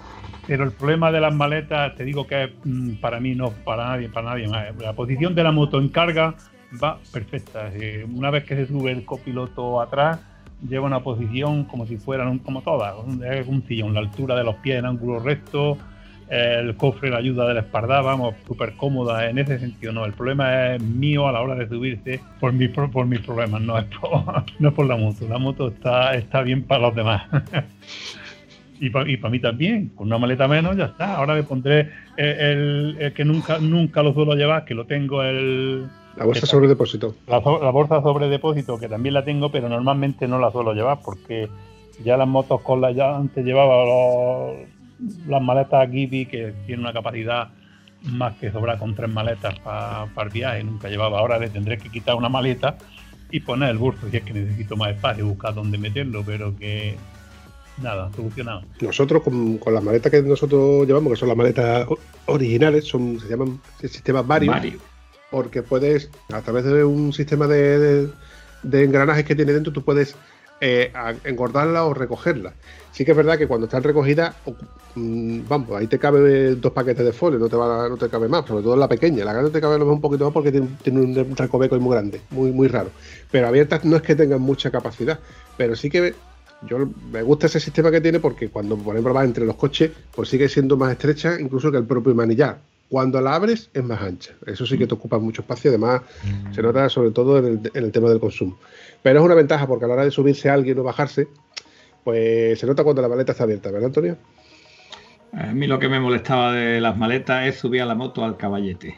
S3: Pero el problema de las maletas, te digo que mm, para mí no, para nadie, para nadie más. La posición de la moto en carga va perfecta. Eh, una vez que se sube el copiloto atrás, lleva una posición como si fueran como todas, un sillón, la altura de los pies en ángulo recto, el cofre, la ayuda del espaldar, vamos, súper cómoda en ese sentido, no, el problema es mío a la hora de subirse por, mi, por, por mis problemas, no es por, [laughs] no es por la moto, la moto está, está bien para los demás. [laughs] Y para mí también, con una maleta menos ya está. Ahora me pondré el, el- el que nunca nunca lo suelo llevar, que lo tengo el,
S1: La bolsa sobre depósito.
S3: la, la bolsa sobre depósito, que también la tengo, pero normalmente no la suelo llevar porque ya las motos con las ya antes llevaba los- las maletas Gibby que tienen una capacidad más que sobrar con tres maletas para el viaje, nunca llevaba. Ahora le tendré que quitar una maleta y poner el bolso si es que necesito más espacio, buscar dónde meterlo, pero que nada, solucionado.
S1: Nosotros con, con las maletas que nosotros llevamos, que son las maletas originales, son, se llaman sistemas varios,
S2: Mario.
S1: porque puedes, a través de un sistema de, de- de engranajes que tiene dentro, tú puedes eh, engordarla o recogerla. Sí que es verdad que cuando están recogidas, mm, vamos, ahí te cabe dos paquetes de folio, no te, va, no te cabe más, sobre todo la pequeña. La grande te cabe un poquito más porque tiene, tiene un recoveco muy grande, muy, muy raro. Pero abiertas no es que tengan mucha capacidad, pero sí que yo me gusta ese sistema que tiene porque cuando, por ejemplo, vas entre los coches, pues sigue siendo más estrecha incluso que el propio manillar. Cuando la abres es más ancha. Eso sí que te ocupa mucho espacio. Además, se nota sobre todo en el, en el tema del consumo. Pero es una ventaja porque a la hora de subirse a alguien o bajarse, pues se nota cuando la maleta está abierta, ¿verdad, Antonio?
S2: A mí lo que me molestaba de las maletas es subir a la moto al caballete.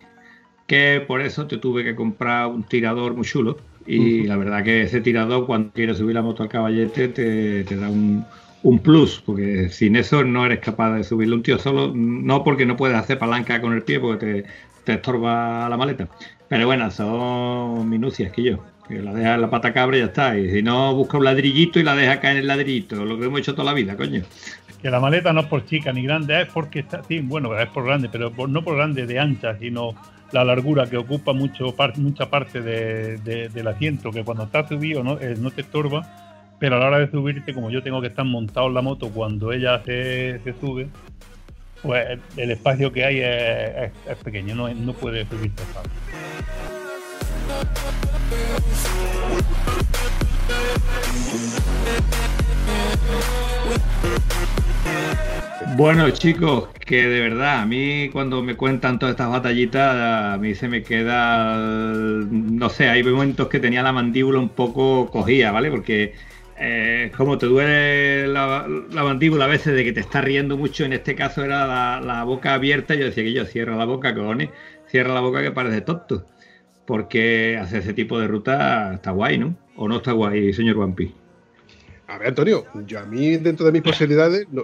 S2: Que por eso te tuve que comprar un tirador muy chulo. Y la verdad que ese tirador, cuando quieres subir la moto al caballete, te, te da un, un plus. Porque sin eso no eres capaz de subirlo. Un tío solo, no porque no puedes hacer palanca con el pie, porque te, te estorba la maleta. Pero bueno, son minucias que yo. Que la dejas en la pata cabra y ya está. Y si no, busca un ladrillito y la deja caer en el ladrillito. Lo que hemos hecho toda la vida, coño.
S3: Que la maleta no es por chica ni grande, es porque está, sí, bueno, es por grande, pero no por grande de ancha, sino la largura que ocupa mucho par- mucha parte de- de- del asiento, que cuando está subido no, eh, no te estorba, pero a la hora de subirte, como yo tengo que estar montado en la moto cuando ella se, se sube, pues el, espacio que hay es, pequeño, no, no puede subirte fácil.
S2: Bueno, chicos, que de verdad, a mí cuando me cuentan todas estas batallitas, a mí se me queda, no sé, hay momentos que tenía la mandíbula un poco cogida, ¿vale? Porque eh, como te duele la, la mandíbula a veces de que te estás riendo mucho, en este caso era la, boca abierta, yo decía que yo cierra la boca, cojones, cierra la boca que parece tonto. Porque hacer ese tipo de ruta está guay, ¿no? ¿O no está guay, señor Wampi?
S1: A ver, Antonio, yo a mí dentro de mis posibilidades no,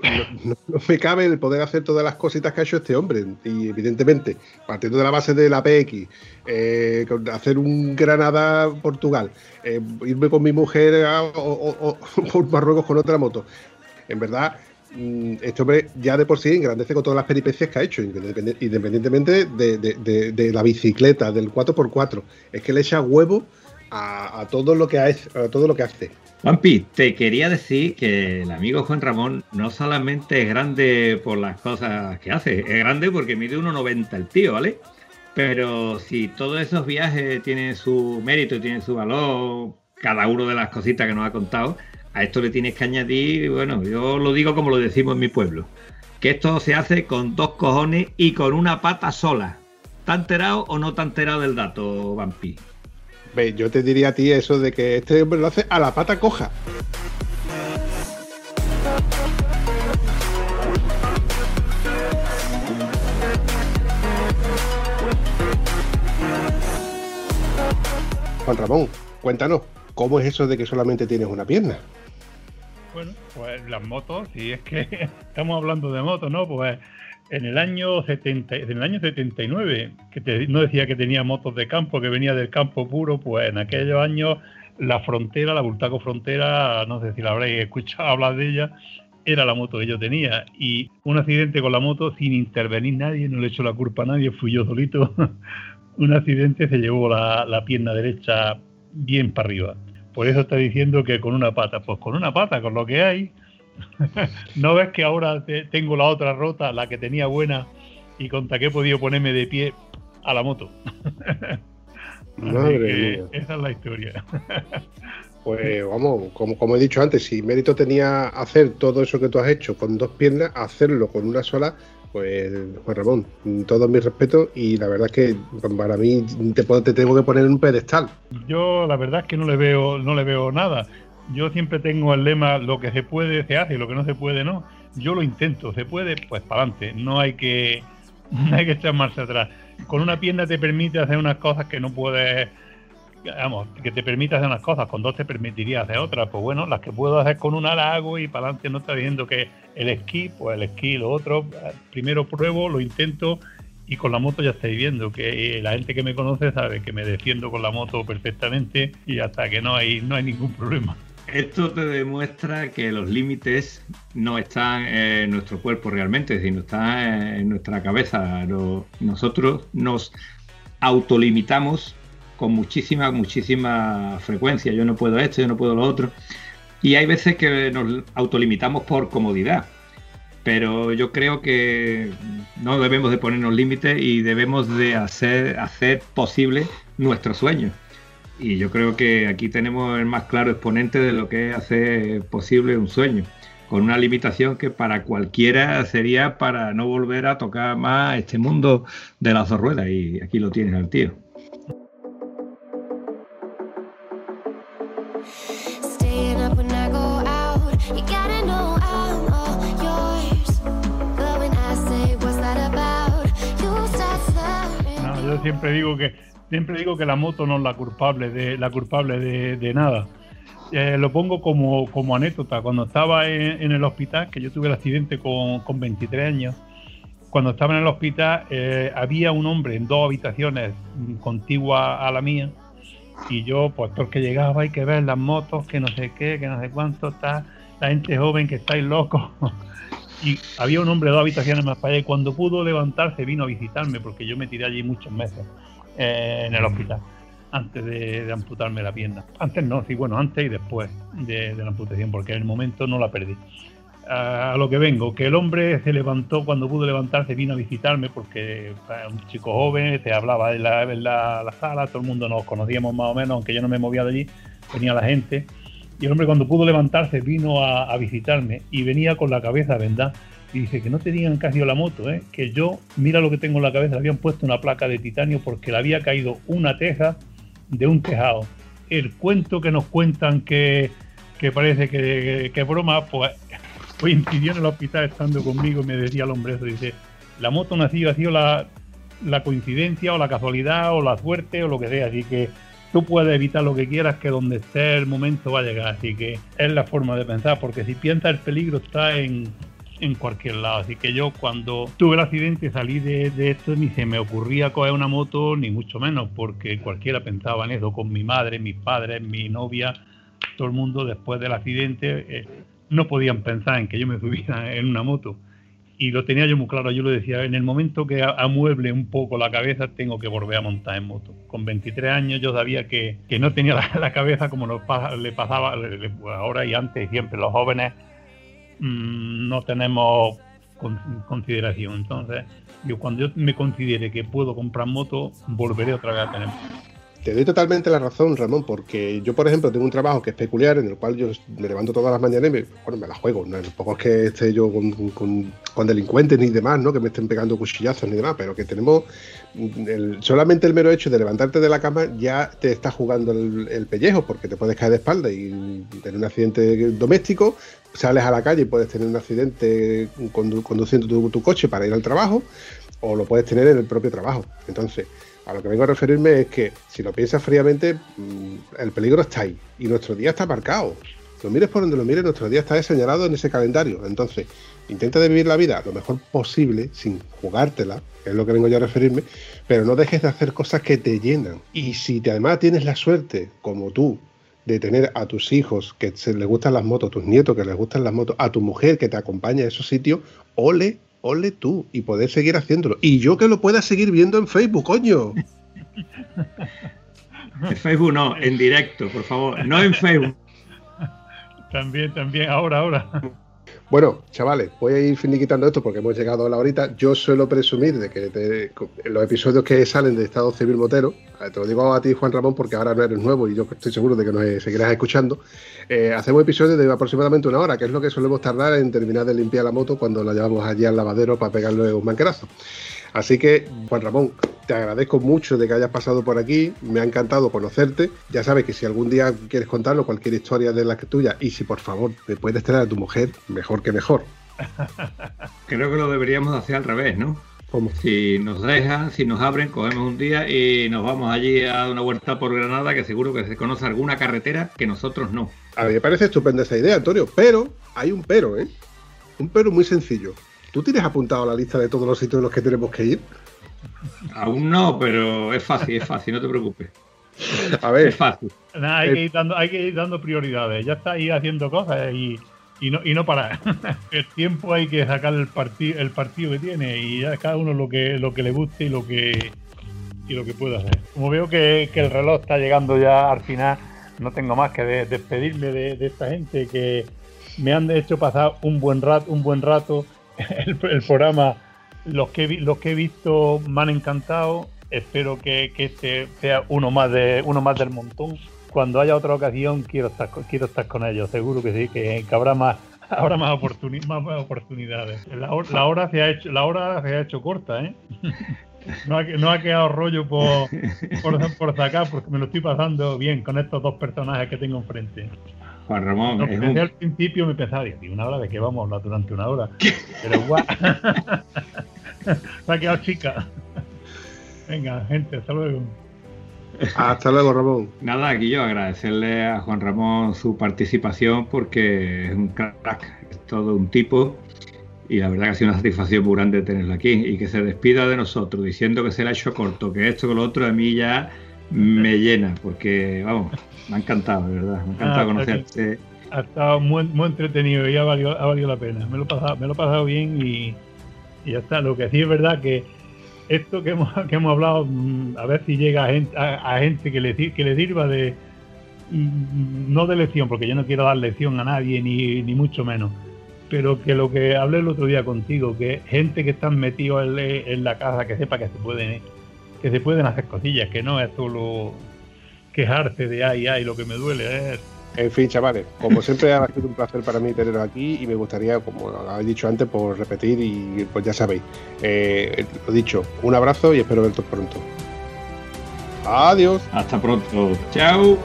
S1: me cabe el poder hacer todas las cositas que ha hecho este hombre. Y evidentemente, partiendo de la base de la PX, eh, hacer un Granada-Portugal, eh, irme con mi mujer a- o, o- [laughs] o Marruecos con otra moto. En verdad, mm, este hombre ya de por sí engrandece con todas las peripecias que ha hecho, independientemente de, de- de- de la bicicleta, del 4x4. Es que le echa huevo a, todo lo que ha- a todo lo que hace.
S2: Juanpi, te quería decir que el amigo Juan Ramón no solamente es grande por las cosas que hace, es grande porque mide 1,90 el tío, ¿vale? Pero si todos esos viajes tienen su mérito tienen su valor, cada uno de las cositas que nos ha contado, a esto le tienes que añadir, bueno, yo lo digo como lo decimos en mi pueblo, que esto se hace con dos cojones y con una pata sola. ¿Está enterado o no está enterado del dato, Vampi?
S1: Ve, yo te diría a ti eso de que este hombre lo hace a la pata coja. Juan Ramón, cuéntanos, ¿cómo es eso de que solamente tienes una pierna?
S3: Bueno, pues las motos, si es que [laughs] estamos hablando de motos, ¿no? Pues en el año 70, en el año 79, que te- no decía que tenía motos de campo, que venía del campo puro, pues en aquellos años la frontera, la Bultaco Frontera, no sé si la habréis escuchado hablar de ella, era la moto que yo tenía. Y un accidente con la moto sin intervenir nadie, no le echó la culpa a nadie, fui yo solito. [laughs] un accidente se llevó la pierna derecha bien para arriba. Por eso está diciendo que con una pata. Pues con una pata, con lo que hay. [laughs] ¿No ves que ahora te- tengo la otra rota, la que tenía buena, y contra que he podido ponerme de pie a la moto? [laughs]
S1: Madre mía.
S3: esa es la historia. [laughs]
S1: Pues vamos, como, como he dicho antes, si mérito tenía hacer todo eso que tú has hecho con dos piernas, hacerlo con una sola, pues Juan Ramón, todo mi respeto y la verdad es que para mí te, te tengo que poner en un pedestal.
S3: Yo la verdad es que no le veo, no le veo nada. Yo siempre tengo el lema lo que se puede se hace lo que no se puede no. Yo lo intento, se puede, pues para adelante. No hay que no hay que echar marcha atrás. Con una pierna te permite hacer unas cosas que no puedes, vamos, que te permite hacer unas cosas, con dos te permitiría hacer otras. Pues bueno, las que puedo hacer con una la hago y para adelante no está diciendo que el esquí, pues el esquí, lo otro, primero pruebo, lo intento y con la moto ya estáis viendo que eh, la gente que me conoce sabe que me defiendo con la moto perfectamente y hasta que no hay no hay ningún problema.
S2: Esto te demuestra que los límites no están en nuestro cuerpo realmente, sino están en nuestra cabeza. Nosotros nos autolimitamos con muchísima, muchísima frecuencia. Yo no puedo esto, yo no puedo lo otro. Y hay veces que nos autolimitamos por comodidad. Pero yo creo que no debemos de ponernos límites y debemos de hacer, hacer posible nuestros sueños. Y yo creo que aquí tenemos el más claro exponente de lo que es hacer posible un sueño, con una limitación que para cualquiera sería para no volver a tocar más este mundo de las dos ruedas. Y aquí lo tienes al tío.
S3: No, yo siempre digo que siempre digo que la moto no es la culpable de la culpable de, nada. Eh, lo pongo como, como anécdota. Cuando estaba en, en el hospital, que yo tuve el accidente con, con 23 años, cuando estaba en el hospital eh, había un hombre en dos habitaciones mm, contiguas a la mía y yo, pues todo el que llegaba hay que ver las motos, que no sé qué, que no sé cuánto está, la gente joven que estáis locos. [laughs] y había un hombre de dos habitaciones más para allá y cuando pudo levantarse vino a visitarme porque yo me tiré allí muchos meses eh, en el hospital antes de, de amputarme la pierna. Antes no, sí, bueno, antes y después de, de la amputación porque en el momento no la perdí. A lo que vengo, que el hombre se levantó cuando pudo levantarse, vino a visitarme porque era un chico joven, se hablaba en la, en la- la sala, todo el mundo nos conocíamos más o menos, aunque yo no me movía de allí, venía la gente. Y el hombre cuando pudo levantarse vino a, a visitarme y venía con la cabeza vendada. Y dice que no tenían casi la moto, ¿eh? que yo, mira lo que tengo en la cabeza, le habían puesto una placa de titanio porque le había caído una teja de un tejado. El cuento que nos cuentan que, que parece que, que broma, pues coincidió en el hospital estando conmigo y me decía el hombre eso, dice, la moto nació, ha sido la, la coincidencia o la casualidad o la suerte o lo que sea, así que tú puedes evitar lo que quieras que donde esté el momento va a llegar, así que es la forma de pensar, porque si piensas el peligro está en, en cualquier lado, así que yo cuando tuve el accidente salí de, de esto ni se me ocurría coger una moto ni mucho menos, porque cualquiera pensaba en eso, con mi madre, mis padres, mi novia, todo el mundo después del accidente eh, no podían pensar en que yo me subiera en una moto. Y lo tenía yo muy claro, yo lo decía, en el momento que amueble un poco la cabeza tengo que volver a montar en moto. Con 23 años yo sabía que, que no tenía la, la cabeza como nos le pasaba le- ahora y antes, siempre los jóvenes mm, no tenemos con- consideración. Entonces, yo cuando yo me considere que puedo comprar moto, volveré otra vez a tener moto.
S1: Te doy totalmente la razón, Ramón, porque yo, por ejemplo, tengo un trabajo que es peculiar, en el cual yo me levanto todas las mañanas y me, bueno, me la juego. ¿no? Tampoco es que esté yo con, con- con delincuentes ni demás, ¿no? que me estén pegando cuchillazos ni demás, pero que tenemos solamente el mero hecho de levantarte de la cama ya te está jugando el, el pellejo, porque te puedes caer de espalda y tener un accidente doméstico, sales a la calle y puedes tener un accidente condu- conduciendo tu coche para ir al trabajo, o lo puedes tener en el propio trabajo. Entonces, a lo que vengo a referirme es que, si lo piensas fríamente, mm, el peligro está ahí y nuestro día está marcado. Lo mires por donde lo mires, nuestro día está señalado en ese calendario. Entonces, intenta vivir la vida lo mejor posible, sin jugártela, que es lo que vengo yo a referirme, pero no dejes de hacer cosas que te llenan. Y si además tienes la suerte, como tú, de tener a tus hijos que se les gustan las motos, tus nietos que les gustan las motos, a tu mujer que te acompaña a esos sitios, ole, ole tú y poder seguir haciéndolo. Y yo que lo pueda seguir viendo en Facebook, coño.
S2: En Facebook no, en directo, por favor. No en Facebook.
S3: También, también, ahora, ahora.
S1: Bueno, chavales, voy a ir finiquitando esto porque hemos llegado a la horita. Yo suelo presumir de que los episodios que salen de Estado Civil Motero, te lo digo a ti, Juan Ramón, porque ahora no eres nuevo y yo estoy seguro de que nos seguirás escuchando. Eh, hacemos episodios de aproximadamente una hora, que es lo que solemos tardar en terminar de limpiar la moto cuando la llevamos allí al lavadero para pegarle un manquerazo. Así que, Juan Ramón, te agradezco mucho de que hayas pasado por aquí, me ha encantado conocerte. Ya sabes que si algún día quieres contarnos cualquier historia de la que tuya, y si por favor me puedes traer a tu mujer, mejor que mejor. [laughs]
S2: Creo que lo deberíamos hacer al revés, ¿no?
S1: ¿Cómo?
S2: Si nos dejan, si nos abren, cogemos un día y nos vamos allí a dar una vuelta por Granada, que seguro que se conoce alguna carretera que nosotros no.
S1: A mí me parece estupenda esa idea, Antonio, pero hay un pero, ¿eh? Un pero muy sencillo. ¿Tú tienes apuntado la lista de todos los sitios en los que tenemos que ir?
S2: Aún no, pero es fácil, es fácil, no te preocupes.
S1: A ver,
S2: Es fácil.
S3: Hay,
S1: Eh.
S3: que ir dando, hay que ir dando prioridades. Ya está ahí haciendo cosas y, y no, y no parar. [laughs] el tiempo hay que sacar el, partido el partido que tiene y ya cada uno lo que, lo que le guste y lo que, y lo que pueda hacer. Como veo que, que el reloj está llegando ya al final, no tengo más que de- despedirme de, de esta gente que me han hecho pasar un buen rato, un buen rato. El, el programa, los que, los que he visto me han encantado. Espero que, que este sea uno más de uno más del montón. Cuando haya otra ocasión quiero estar quiero estar con ellos, seguro que sí, que, que habrá más [laughs] habrá más, oportuni- más oportunidades. La, hor- la hora se ha hecho la hora se ha hecho corta, ¿eh? [laughs] No ha, no ha quedado rollo por, por, por sacar porque me lo estoy pasando bien con estos dos personajes que tengo enfrente.
S2: Juan Ramón,
S3: No,
S2: es
S3: pensé
S2: un,
S3: al principio me pensaba, digo, ¿y una hora de qué vamos a hablar durante una hora? Pero guau. [laughs] Se ha quedado chica. Venga, gente, hasta luego.
S1: hasta luego, Ramón.
S2: Nada, aquí yo agradecerle a Juan Ramón su participación porque es un crack, es todo un tipo y la verdad que ha sido una satisfacción muy grande tenerlo aquí y que se despida de nosotros diciendo que se le ha hecho corto, que esto que lo otro a mí ya me llena porque, vamos, me ha encantado, de verdad, me ha encantado
S3: Ah,
S2: conocerte.
S3: Ha estado muy, muy entretenido y ha valido, ha valido la pena. Me lo he pasado, me lo he pasado bien y, y ya está. Lo que sí es verdad que esto que hemos, que hemos hablado, mm, a ver si llega a gente, a, a gente que, le, que le sirva de, no de lección, porque yo no quiero dar lección a nadie, ni, ni mucho menos, pero que lo que hablé el otro día contigo, que gente que están metidos en, en la casa, que sepa que se pueden, que se pueden hacer cosillas, que no es solo quejarse de ay, ay, lo que me duele es
S1: En fin, chavales, como siempre [laughs] ha sido un placer para mí teneros aquí y me gustaría, como habéis dicho antes, por repetir y pues ya sabéis. Eh, lo dicho, un abrazo y espero veros pronto. Adiós.
S2: Hasta pronto, chao.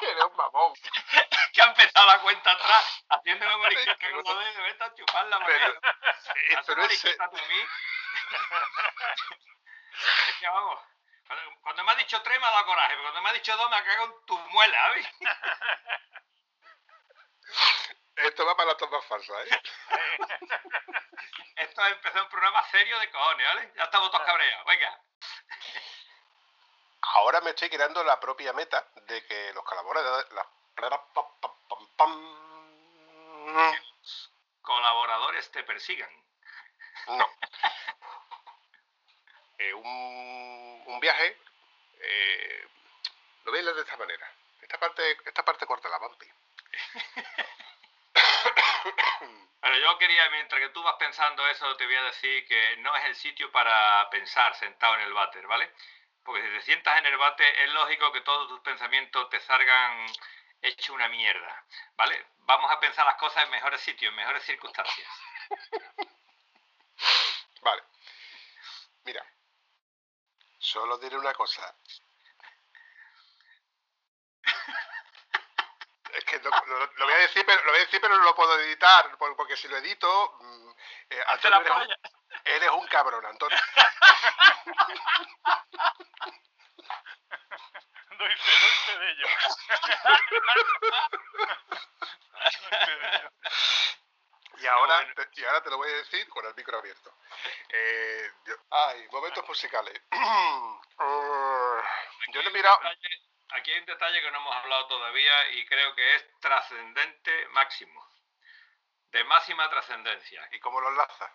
S2: Que [laughs] ha empezado la cuenta atrás, haciéndome mariquita con los dedos, vete a chupar la
S8: Pero, eh, pero ese-
S2: mariquita tú a mí. [laughs] es que vamos, Cuando, cuando me ha dicho tres me ha dado coraje, pero cuando me ha dicho dos me ha cagado en tu muela, ¿sabes? [laughs]
S1: Esto va para las tomas falsas, ¿eh?
S2: Esto empezó un programa serio de cojones, ¿vale? Ya estamos todos cabreados, venga.
S1: Ahora me estoy creando la propia meta de que los colaboradores... La...
S2: Colaboradores te persigan.
S1: No. [laughs] Eh, un, un viaje... eh, lo veis de esta manera. Esta parte, esta parte corta la vampi. [coughs]
S2: Pero yo quería, mientras que tú vas pensando eso, te voy a decir que no es el sitio para pensar sentado en el váter, ¿vale? Porque si te sientas en el váter, es lógico que todos tus pensamientos te salgan hecho una mierda, ¿vale? Vamos a pensar las cosas en mejores sitios, en mejores circunstancias. [laughs]
S1: Vale. Mira. Solo diré una cosa. [laughs] Es que lo, voy a decir, pero lo voy a decir, pero no lo puedo editar, por- porque si lo edito, mm, eh, Antonio,
S2: la
S1: eres. Eres un cabrón, Antonio.
S3: Doy fe, doy fe de ello. [laughs]
S1: Y ahora,
S2: bueno.
S1: te, y ahora te lo voy a decir con el micro abierto. Eh, yo- ay, momentos musicales. [clears throat] yo le he mirado.
S2: Detalle- Aquí hay un detalle que no hemos hablado todavía y creo que es trascendente máximo. De máxima trascendencia.
S1: ¿Y cómo lo enlaza?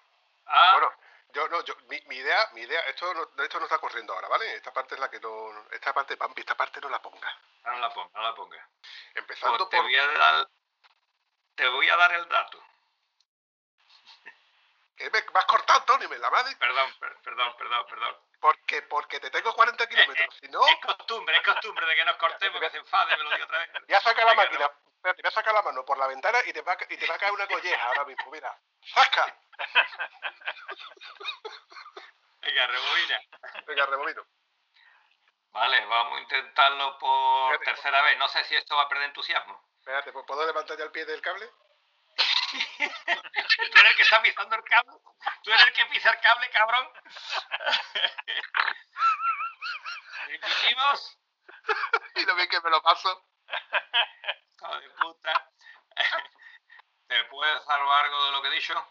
S2: Ah,
S1: Bueno, yo no, yo, mi, mi idea, mi idea, esto no, esto no está corriendo ahora, ¿vale? Esta parte es la que no, esta parte, Pampi, esta parte no la ponga.
S2: no la ponga, no la ponga.
S1: Empezando
S2: Pues te
S1: por,
S2: voy a dar, te voy a dar el dato.
S1: que me vas cortando, Antonio, me la madre,
S2: Perdón, per- perdón, perdón, perdón.
S1: Porque, porque te tengo 40 kilómetros, si no,
S2: Es costumbre, es costumbre de que nos cortemos, que se enfade, me lo digo otra vez. [laughs]
S1: voy a sacar la máquina, espérate, voy a sacar la mano por la ventana y te va, y te va a caer una colleja ahora mismo, mira, ¡saca! [laughs]
S2: Venga, rebobina.
S1: Venga, rebobino.
S2: Vale, vamos a intentarlo por
S1: Espérate.
S2: tercera vez. No sé si esto va a perder entusiasmo.
S1: Espérate, ¿puedo levantar ya el pie del cable? [laughs]
S2: ¿Tú eres el que está pisando el cable? ¿Tú eres el que pisa el cable, cabrón? [laughs] ¿Repetimos?
S1: Y lo bien que me lo paso.
S2: Hijo de puta. [laughs] ¿Te puedes salvar algo de lo que he dicho?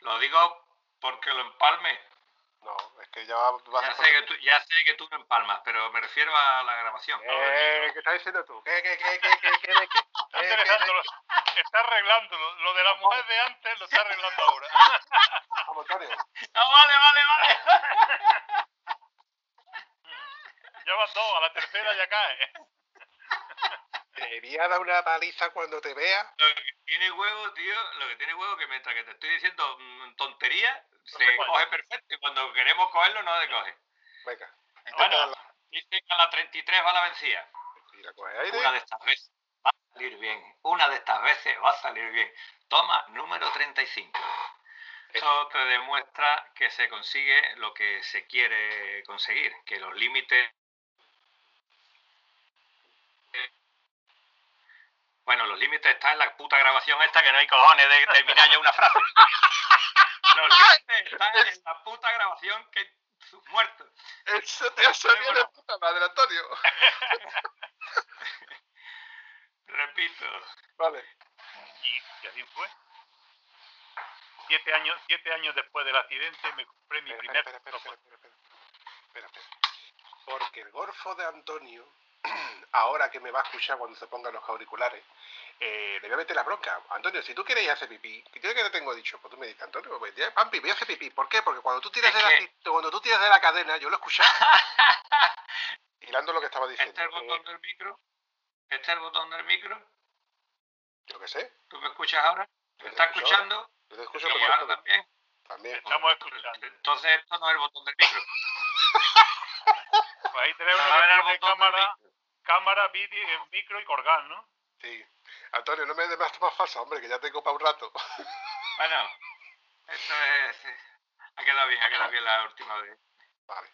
S2: Lo digo porque lo empalme.
S1: No, es que ya va, va
S2: Ya sé que tú, ya sé que tú no empalmas, pero me refiero a la grabación.
S1: Eh, ¿Qué estás diciendo tú? ¿Qué, qué, qué, qué, qué, qué, qué, qué,
S3: Está
S1: qué,
S3: interesándolo. Está arreglándolo. Lo de la mujer de antes lo está arreglando [laughs] ahora.
S2: No, vale, vale, vale. [laughs]
S3: Ya van dos, a la tercera ya cae.
S1: Te voy a dar una paliza cuando te vea.
S2: Lo que tiene huevo, tío, lo que tiene huevo que mientras que te estoy diciendo mm, tonterías, se
S3: coge.
S2: perfecto y cuando queremos cogerlo no se coge.
S1: Venga.
S2: Bueno, dice que a la 33 va la vencida.
S1: Mira, coge aire.
S2: Una de estas veces salir bien. Una de estas veces va a salir bien. Toma número 35. Esto te demuestra que se consigue lo que se quiere conseguir, que los límites... Bueno, los límites están en la puta grabación esta que no hay cojones de terminar ya una frase. Los límites están en la puta grabación que sus muertos.
S1: Eso te ha salido de puta madre, Antonio. [laughs]
S2: Repito.
S1: Vale.
S3: Y, y así fue. Siete años, siete años después del accidente me compré mi
S1: Espera,
S3: primer
S1: espera, espera, espera, espera, espera, espera, espera. Porque el gorfo de Antonio, [clears throat] ahora que me va a escuchar cuando se pongan los auriculares, eh, le voy a meter la bronca. Antonio, si tú quieres ir a hacer pipí, que yo que te tengo dicho, pues tú me dices, Antonio, pues ya, Pampi, voy a hacer pipí. ¿Por qué? Porque cuando tú tiras, de la,
S2: que-
S1: cuando tú tiras de la cadena, yo lo he escuchado, [laughs] hilando lo que estaba diciendo.
S2: Este es el botón
S1: Eh,
S2: del micro. Este es el botón del micro.
S1: yo qué sé.
S2: ¿Tú me escuchas ahora? ¿Me
S1: te
S2: estás escuchando?
S1: Yo te escucho
S2: también.
S1: También.
S3: Estamos escuchando.
S2: Entonces esto no es el botón del micro.
S3: Pues ahí tenemos
S2: el
S3: una de
S2: botón del
S3: cámara,
S2: micro.
S3: cámara, vídeo, eh, micro y colgar, ¿no?
S1: Sí. Antonio, no me des más tomas falsas, hombre, que ya tengo para un rato.
S2: Bueno, esto es... Ha quedado bien, ha quedado bien la última vez.
S1: Vale.